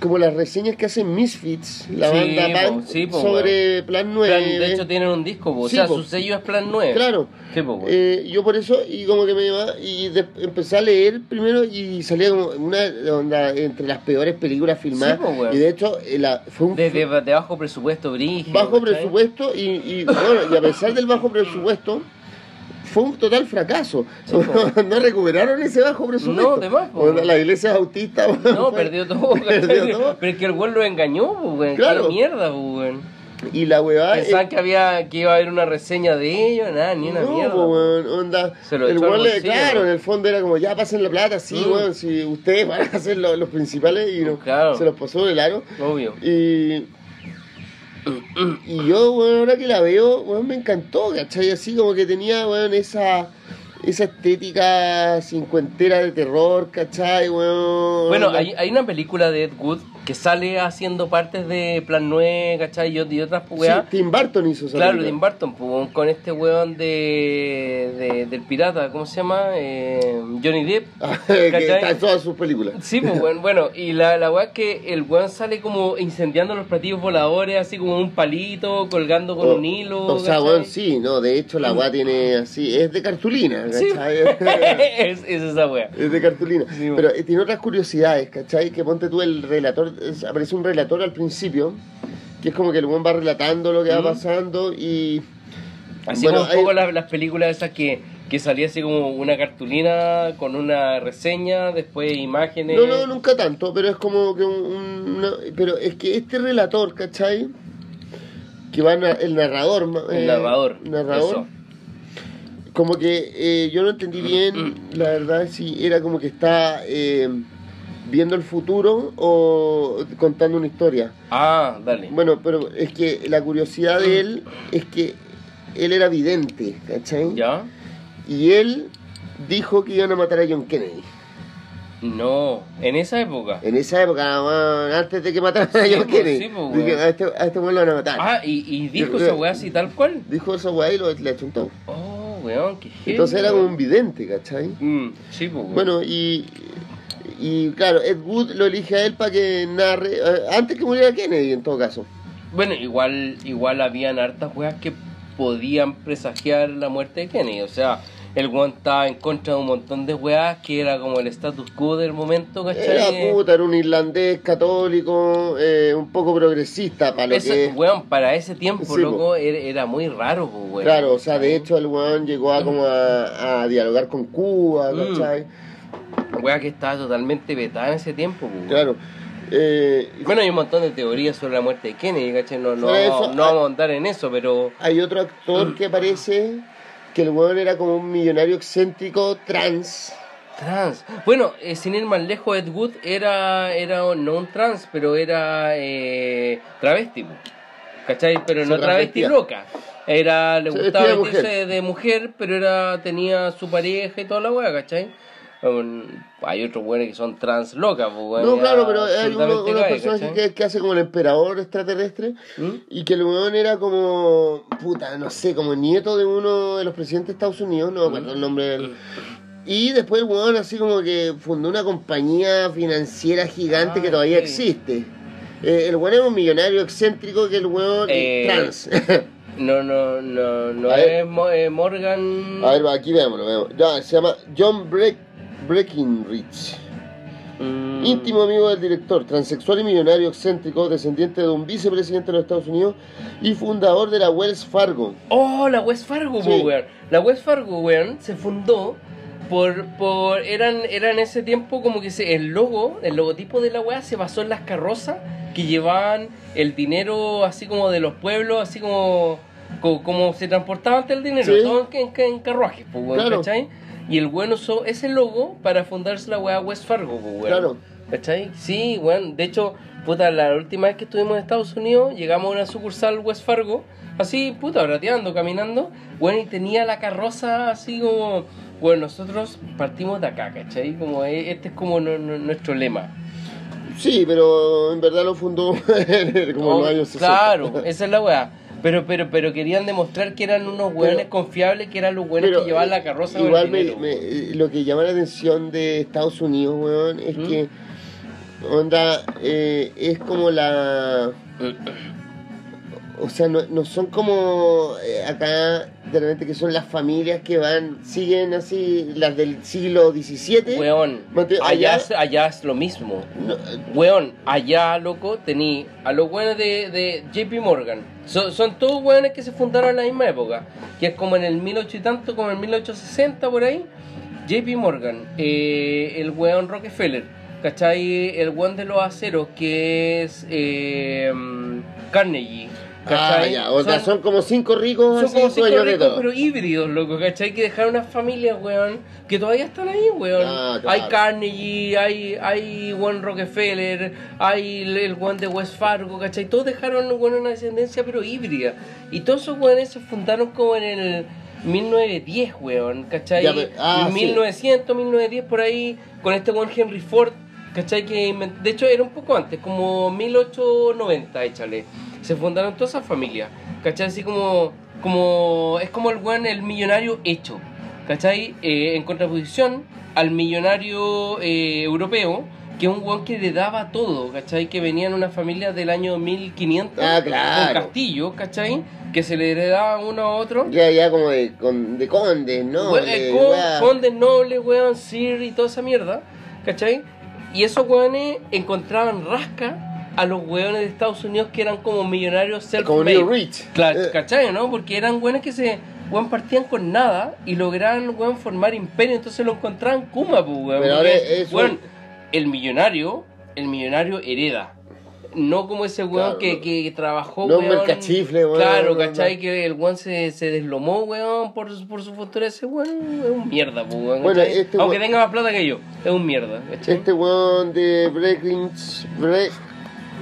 como las reseñas que hacen Misfits, la Sí, banda punk, sí, sobre Plan 9. Plan- de hecho tienen un disco, po. o Sí, sea, po. su sello es Plan 9. Claro. Po, weón. Eh, yo por eso, y como que me llamaba, y de- empecé a leer primero y salía como una onda entre las peores películas filmadas. Weón. y de hecho, eh, la- fue un de, de, de bajo presupuesto, brígido. bajo ¿cachai? presupuesto y, y, bueno, y a pesar del bajo presupuesto, fue un total fracaso. Sí, no recuperaron ese bajo presupuesto. No, de más, La iglesia es autista. No, fue- perdió todo, perdió todo. Pero es que el weón lo engañó, weón. Claro. Qué mierda, weón. Y la weá. Pensaban eh, que había que iba a haber una reseña de ellos, nada, ni una no, mierda. po, po. weón, onda, Se lo el weón le, claro, en el fondo era como, ya pasen la plata, sí, Mm. weón, si ustedes van a ser lo- los principales y no, Claro. se los pasó del aro. Obvio. Y, y yo, bueno, ahora que la veo, bueno, me encantó, ¿cachai? Así como que tenía, bueno, esa, esa estética cincuentera de terror, ¿cachai? Bueno, Bueno, hay, hay una película de Ed Wood que sale haciendo partes de Plan 9, ¿cachai? Y, ot- y otras Sí, weas. Tim Burton hizo esa Claro, película. Tim Burton, pues, con este weón de, de- del pirata, ¿cómo se llama? Eh, Johnny Depp. que está en todas sus películas. Sí, pues bueno, bueno, y la, la weá es que el weón sale como incendiando los platillos voladores, así como un palito, colgando con O- un hilo. O sea, bueno, sí, no, de hecho la weá tiene así, es de cartulina, Sí. es, es esa weá. Es de cartulina. Sí, Pero eh, tiene otras curiosidades, ¿cachai? Que ponte tú el relator, es- aparece un relator al principio, que es como que el buen va relatando lo que va pasando y... Así Bueno, como un poco las, las películas esas que, que salía así como una cartulina con una reseña, después imágenes. No, no, nunca tanto, pero es como que un... un- una- pero es que este relator, ¿cachai? Que va na- el narrador. El eh, narrador. narrador. eso. Como que eh, yo no entendí bien, la verdad, si era como que está eh, viendo el futuro o contando una historia. Ah, dale. Bueno, pero es que la curiosidad de él es que él era vidente, ¿cachai? ¿Ya? Y él dijo que iban a matar a John Kennedy. No, en esa época. En esa época, man, antes de que mataran a John pues, Kennedy. sí, pues, dije, a este, a este lo van a matar. Ah, y, y dijo esa weá así tal cual. Dijo esa weá y lo, le achuntó. Oh, weón, qué heavy, Entonces era un vidente, ¿cachai? Mm, sí, pues, weón. Bueno, y, y claro, Ed Wood lo elige a él para que narre, eh, antes que muriera Kennedy en todo caso. Bueno, igual, igual habían hartas weas que podían presagiar la muerte de Kennedy. O sea, el weón estaba en contra de un montón de weas que era como el status quo del momento, ¿cachai? Era puta, era un irlandés católico, eh, un poco progresista para lo que... weón, para ese tiempo, Sí, loco, era, era muy raro, pues, weón. Claro, o sea, de hecho el weón llegó a como a, a dialogar con Cuba, Mm. ¿cachai? Wea que estaba totalmente vetada en ese tiempo, pues. Claro. Eh, Bueno, hay un montón de teorías sobre la muerte de Kennedy, ¿cachai? No, no, eso, no vamos a andar en eso, pero... hay otro actor que aparece que el weón era como un millonario excéntrico trans. Trans. Bueno, eh, sin ir más lejos, Ed Wood era, era no un trans, pero era eh, travesti. ¿Cachai? Pero Se no travesti loca. Era, le Se gustaba vestirse mujer. de mujer, pero era tenía su pareja y toda la wea, ¿cachai? Hay otros weones que son trans locas, pues, No, claro, pero hay uno, unos personajes que, que hace como el emperador extraterrestre ¿Mm? y que el weón era como, puta, no sé, como nieto de uno de los presidentes de Estados Unidos, no me acuerdo el nombre de él. Y después el weón así como que fundó una compañía financiera gigante Ah, que todavía ok. existe. Eh, el weón era un millonario excéntrico que el weón Eh, trans. No, no, no, no es eh, Morgan... A ver, aquí veámoslo, veamos. Ya, se llama John Breck, Breckinridge. Mm, Íntimo amigo del director, transexual y millonario excéntrico, descendiente de un vicepresidente de los Estados Unidos y fundador de la Wells Fargo. Oh, la West Fargo, Sí. weón. La West Fargo, weón, se fundó por, por eran, era en ese tiempo como que se, el logo, el logotipo de la weá se basó en las carrozas que llevaban el dinero así como de los pueblos, así como co- como se transportaba antes el dinero, Sí. todo en, en- en carruajes, pues, weón, Claro. ¿cachai? Y el weón usó ese logo para fundarse la weá West Fargo, pues, weón. Claro. ¿Cachai? Sí, weón. De hecho, puta, la última vez que estuvimos en Estados Unidos, llegamos a una sucursal West Fargo, así, puta, brateando, caminando, weón, y tenía la carroza así como, bueno, nosotros partimos de acá, ¿cachai? Como eh, este es como no- no- nuestro lema. Sí, pero en verdad lo fundó como en Oh, los años 60. Claro, esa es la weá. Pero, pero, pero querían demostrar que eran unos Pero- confiables, que eran los Pero, que llevaban eh, la carroza. Igual me, me- eh, lo que llama la atención de Estados Unidos, weón, es ¿Mm? que onda eh, es como la o sea, no, no son como eh, acá de repente que son las familias que van, siguen así, las del siglo XVII. Weón, allá, allá- es- allá es lo mismo. No, Weón, allá, loco, tení a los weones de, de JP Morgan. Son, son todos weones que se fundaron en la misma época. Que es como en el 1800 y tanto, como en el 1860 por ahí. JP Morgan, eh, el weón Rockefeller, ¿cachai? El weón de los aceros que es eh, Carnegie. Ah, ¿cachai? ya, o sea, son, como cinco ricos Son así, como cinco ricos, todo. pero híbridos, loco, ¿cachai? Que dejaron unas familias, weón, que todavía están ahí, weón. Ah, claro. Hay Carnegie, hay, hay Juan Rockefeller, hay el, weón de West Fargo, ¿cachai? Todos dejaron, weón, una descendencia, pero híbrida. Y todos esos weones se fundaron como en el 1910, weón, ¿cachai? Ya, pero- ah, sí. 1900, 1910, por ahí, con este weón Henry Ford, ¿cachai? Que de hecho era un poco antes, como 1890, échale. Se fundaron todas esas familias, ¿cachai? Así como, como es como el weón, el millonario hecho, ¿cachai? Eh, en contraposición al millonario eh, europeo, que es un weón que le daba todo, ¿cachai? Que venía en una familia del año 1500, Ah, claro. con ¿cachai? Que se le heredaba uno a otro. Ya, ya como de, con, de condes, ¿no? We- De- eh, con- condes nobles, weón, sir y toda esa mierda, ¿cachai? Y esos weones encontraban rasca a los weones de Estados Unidos que eran como millonarios como self-made. New Rich. Claro, Eh, ¿cachai, no? Porque eran weones que se weón, partían con nada y lograban weón, formar imperio, entonces lo encontraban Kuma, pues, weón. Pero porque, eso- weón, el millonario, el millonario hereda. No como ese weón Claro, que, no. que trabajó, No weón. mercachifle, weón, Claro, no, no. ¿cachai? Que el weón se, se deslomó, weón, por, su- por su fortuna. Ese weón es un mierda, pues, weón. Bueno, este Aunque weón- tenga más plata que yo, es un mierda, ¿cachai? Este weón de Breckenridge, Bre-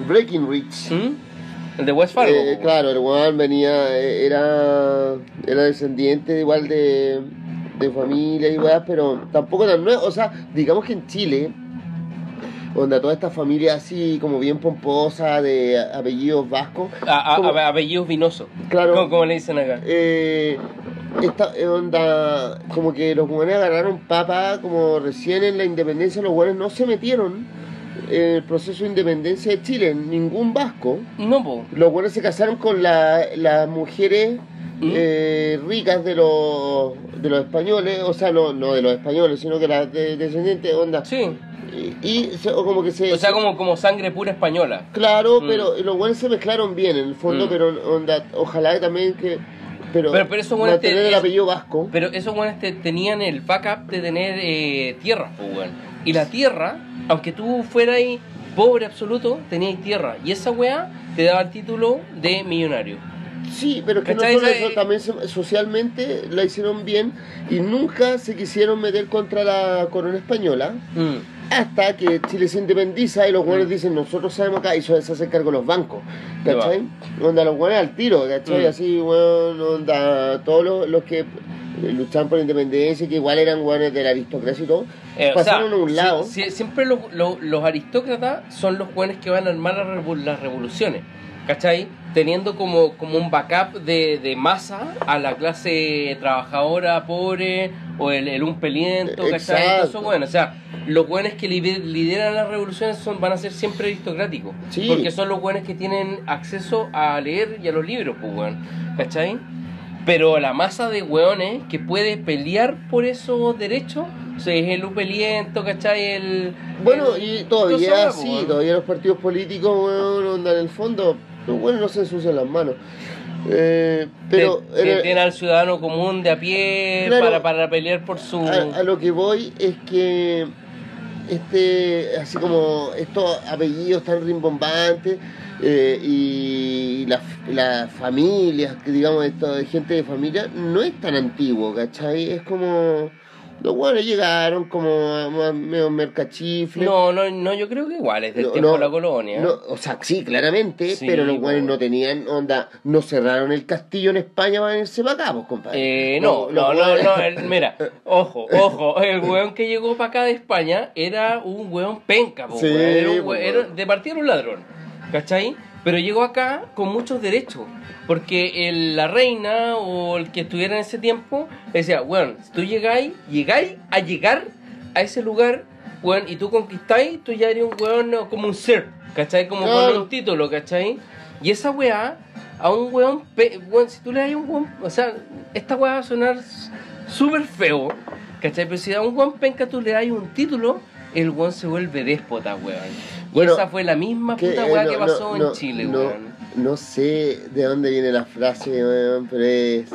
Breckenridge. ¿Mm? El de West Fargo. Eh, claro, el weón venía, eh, era, era descendiente igual de, de familia y weas, pero tampoco tan nuevo. O sea, digamos que en Chile, donde toda esta familia así como bien pomposa de apellidos vascos, A- a- como- a- apellidos vinosos. Claro. Como, como le dicen acá. eh, esta eh, onda, como que los buenos agarraron papa, como recién en la independencia, los buenos no se metieron el proceso de independencia de Chile, ningún vasco. No, po. Los buenos se casaron con la- las mujeres ¿Mm? eh, ricas de los, de los españoles, o sea, no, no de los españoles, sino que las de- descendientes, onda. Sí. Y, y se- o como que se. O sea, como, como sangre pura española. Claro, Mm. pero los buenos se mezclaron bien en el fondo, Mm. pero onda, ojalá también que. Pero, Pero- pero esos buenos mantener te- el apellido vasco. Pero esos te- tenían el backup de tener eh, tierra, pues, weón. Y la tierra, aunque tú fueras pobre absoluto, tenías tierra. Y esa weá te daba el título de millonario. Sí, pero es que no solo eso, también socialmente la hicieron bien y nunca se quisieron meter contra la corona española. Hasta que Chile se independiza y los buenos dicen, nosotros sabemos acá, y eso se hacen cargo los bancos, ¿cachai? Onda, los buenos al tiro, ¿cachai? Mm. Así, bueno, onda, todos los, los que eh, luchaban por la independencia, que igual eran buenos de la aristocracia y todo, Eh, o pasaron sea, a un lado. si- siempre los, los- los aristócratas son los jóvenes que van a armar las revoluciones, ¿cachai? Teniendo como, como un backup de, de masa a la clase trabajadora, pobre, o el, el umpeliento, ¿cachai? Exacto. Eso, bueno, o sea, los buenos que lider- lideran las revoluciones son, van a ser siempre aristocráticos, Sí. porque son los buenos que tienen acceso a leer y a los libros, pues, weón, ¿cachai? Pero la masa de hueones que puede pelear por esos derechos, o sea, es el upeliento, ¿cachai? El, Bueno, el- y todavía sí, weón. todavía los partidos políticos, bueno, onda, en el fondo, los buenos no se ensucian las manos. Eh, pero era- tienen al ciudadano común de a pie Claro. para, para pelear por su... a, a lo que voy es que este así como estos apellidos tan rimbombantes eh, y, las las familias, digamos, esto de gente de familia, no es tan antiguo, ¿cachai? Es como. Los buenos llegaron como medio mercachifle. No, no, no, yo creo que igual, es del No, tiempo no, de la colonia. No, o sea, sí, claramente, Sí, pero los buenos no tenían onda, no cerraron el castillo en España para venirse para acá, pues, compadre. Eh, no, no, no, no, el- mira, ojo, ojo, el weón que llegó para acá de España era un weón penca, Sí, weón, era un weón. era- de partida era un ladrón, ¿cachai? Pero llegó acá con muchos derechos, porque el- la reina o el que estuviera en ese tiempo decía, weón, si tú llegáis, llegáis a llegar a ese lugar, weón, y tú conquistáis, tú ya eres un weón no, como un ser, ¿cachai? Como con un título, ¿cachai? Y esa weá, a un weón, weón, si tú le das un weón, o sea, esta weá va a sonar súper feo, ¿cachai? Pero si a un weón penca tú le das un título, el weón se vuelve déspota, weón. Y Bueno, esa fue la misma Que, puta eh, weá no, que pasó no, en Chile, weón. No sé de dónde viene la frase, weón, pero es.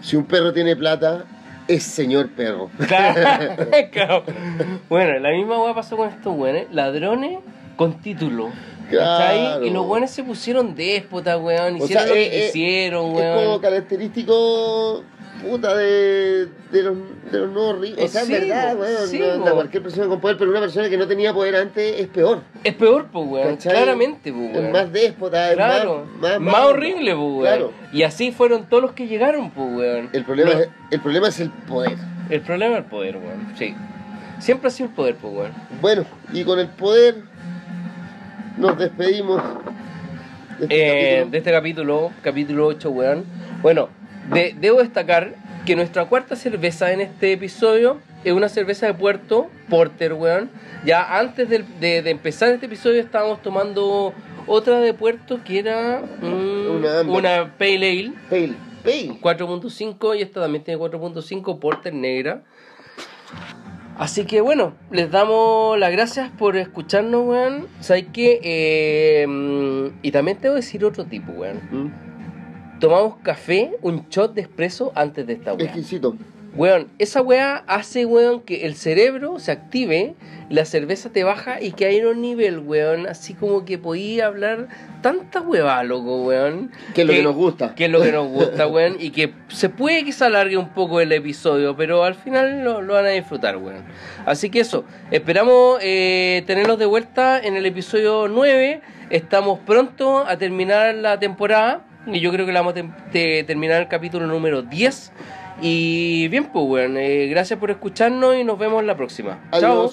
Si un perro tiene plata, es señor perro. Claro. Bueno, la misma weá pasó con estos weones, ladrones con título. Claro. Y los weones se pusieron déspotas, weón. O Hicieron sea, lo que eh, eh, quisieron, Es como weón. característico puta de, de, los, de los nuevos ricos. O sea, sí, en verdad, po, weón. sí, no, po. anda cualquier persona con poder, pero una persona que no tenía poder antes es peor. Es peor, pues, weón. Claramente, pues, weón. Es más déspota, es Claro, más, más, horrible, pues, weón. Claro. Y así fueron todos los que llegaron, pues, weón. El problema, No, es, el problema es el poder. el problema es el poder, weón. Sí. Siempre ha sido el poder, pues, weón. Bueno, y con el poder nos despedimos. de este Eh, capítulo. de este capítulo, capítulo 8, weón. Bueno, de- debo destacar que nuestra cuarta cerveza en este episodio es una cerveza de puerto, Porter, weón. Ya antes de, de empezar este episodio estábamos tomando otra de puerto que era mm, Una una Pale Ale. Pale, pale. 4.5 y esta también tiene 4.5 Porter negra. Así que bueno, les damos las gracias por escucharnos, weón. ¿Sabes qué? Eh, mm, y también te voy a decir otro tipo, weón. Mm, Tomamos café, un shot de espresso antes de esta weá. Exquisito. Weón, esa weá hace, weón, que el cerebro se active, la cerveza te baja y que hay un nivel, weón, así como que podía hablar tanta hueva, loco, weón. Que es lo que nos gusta. Que es lo que nos gusta, weón, y que se puede que se alargue un poco el episodio, pero al final lo, lo van a disfrutar, weón. Así que eso, esperamos eh, tenerlos de vuelta en el episodio 9. Estamos pronto a terminar la temporada, y yo creo que la vamos a terminar el capítulo número 10. Y bien, pues, weón, eh, gracias por escucharnos y nos vemos la próxima. Chao.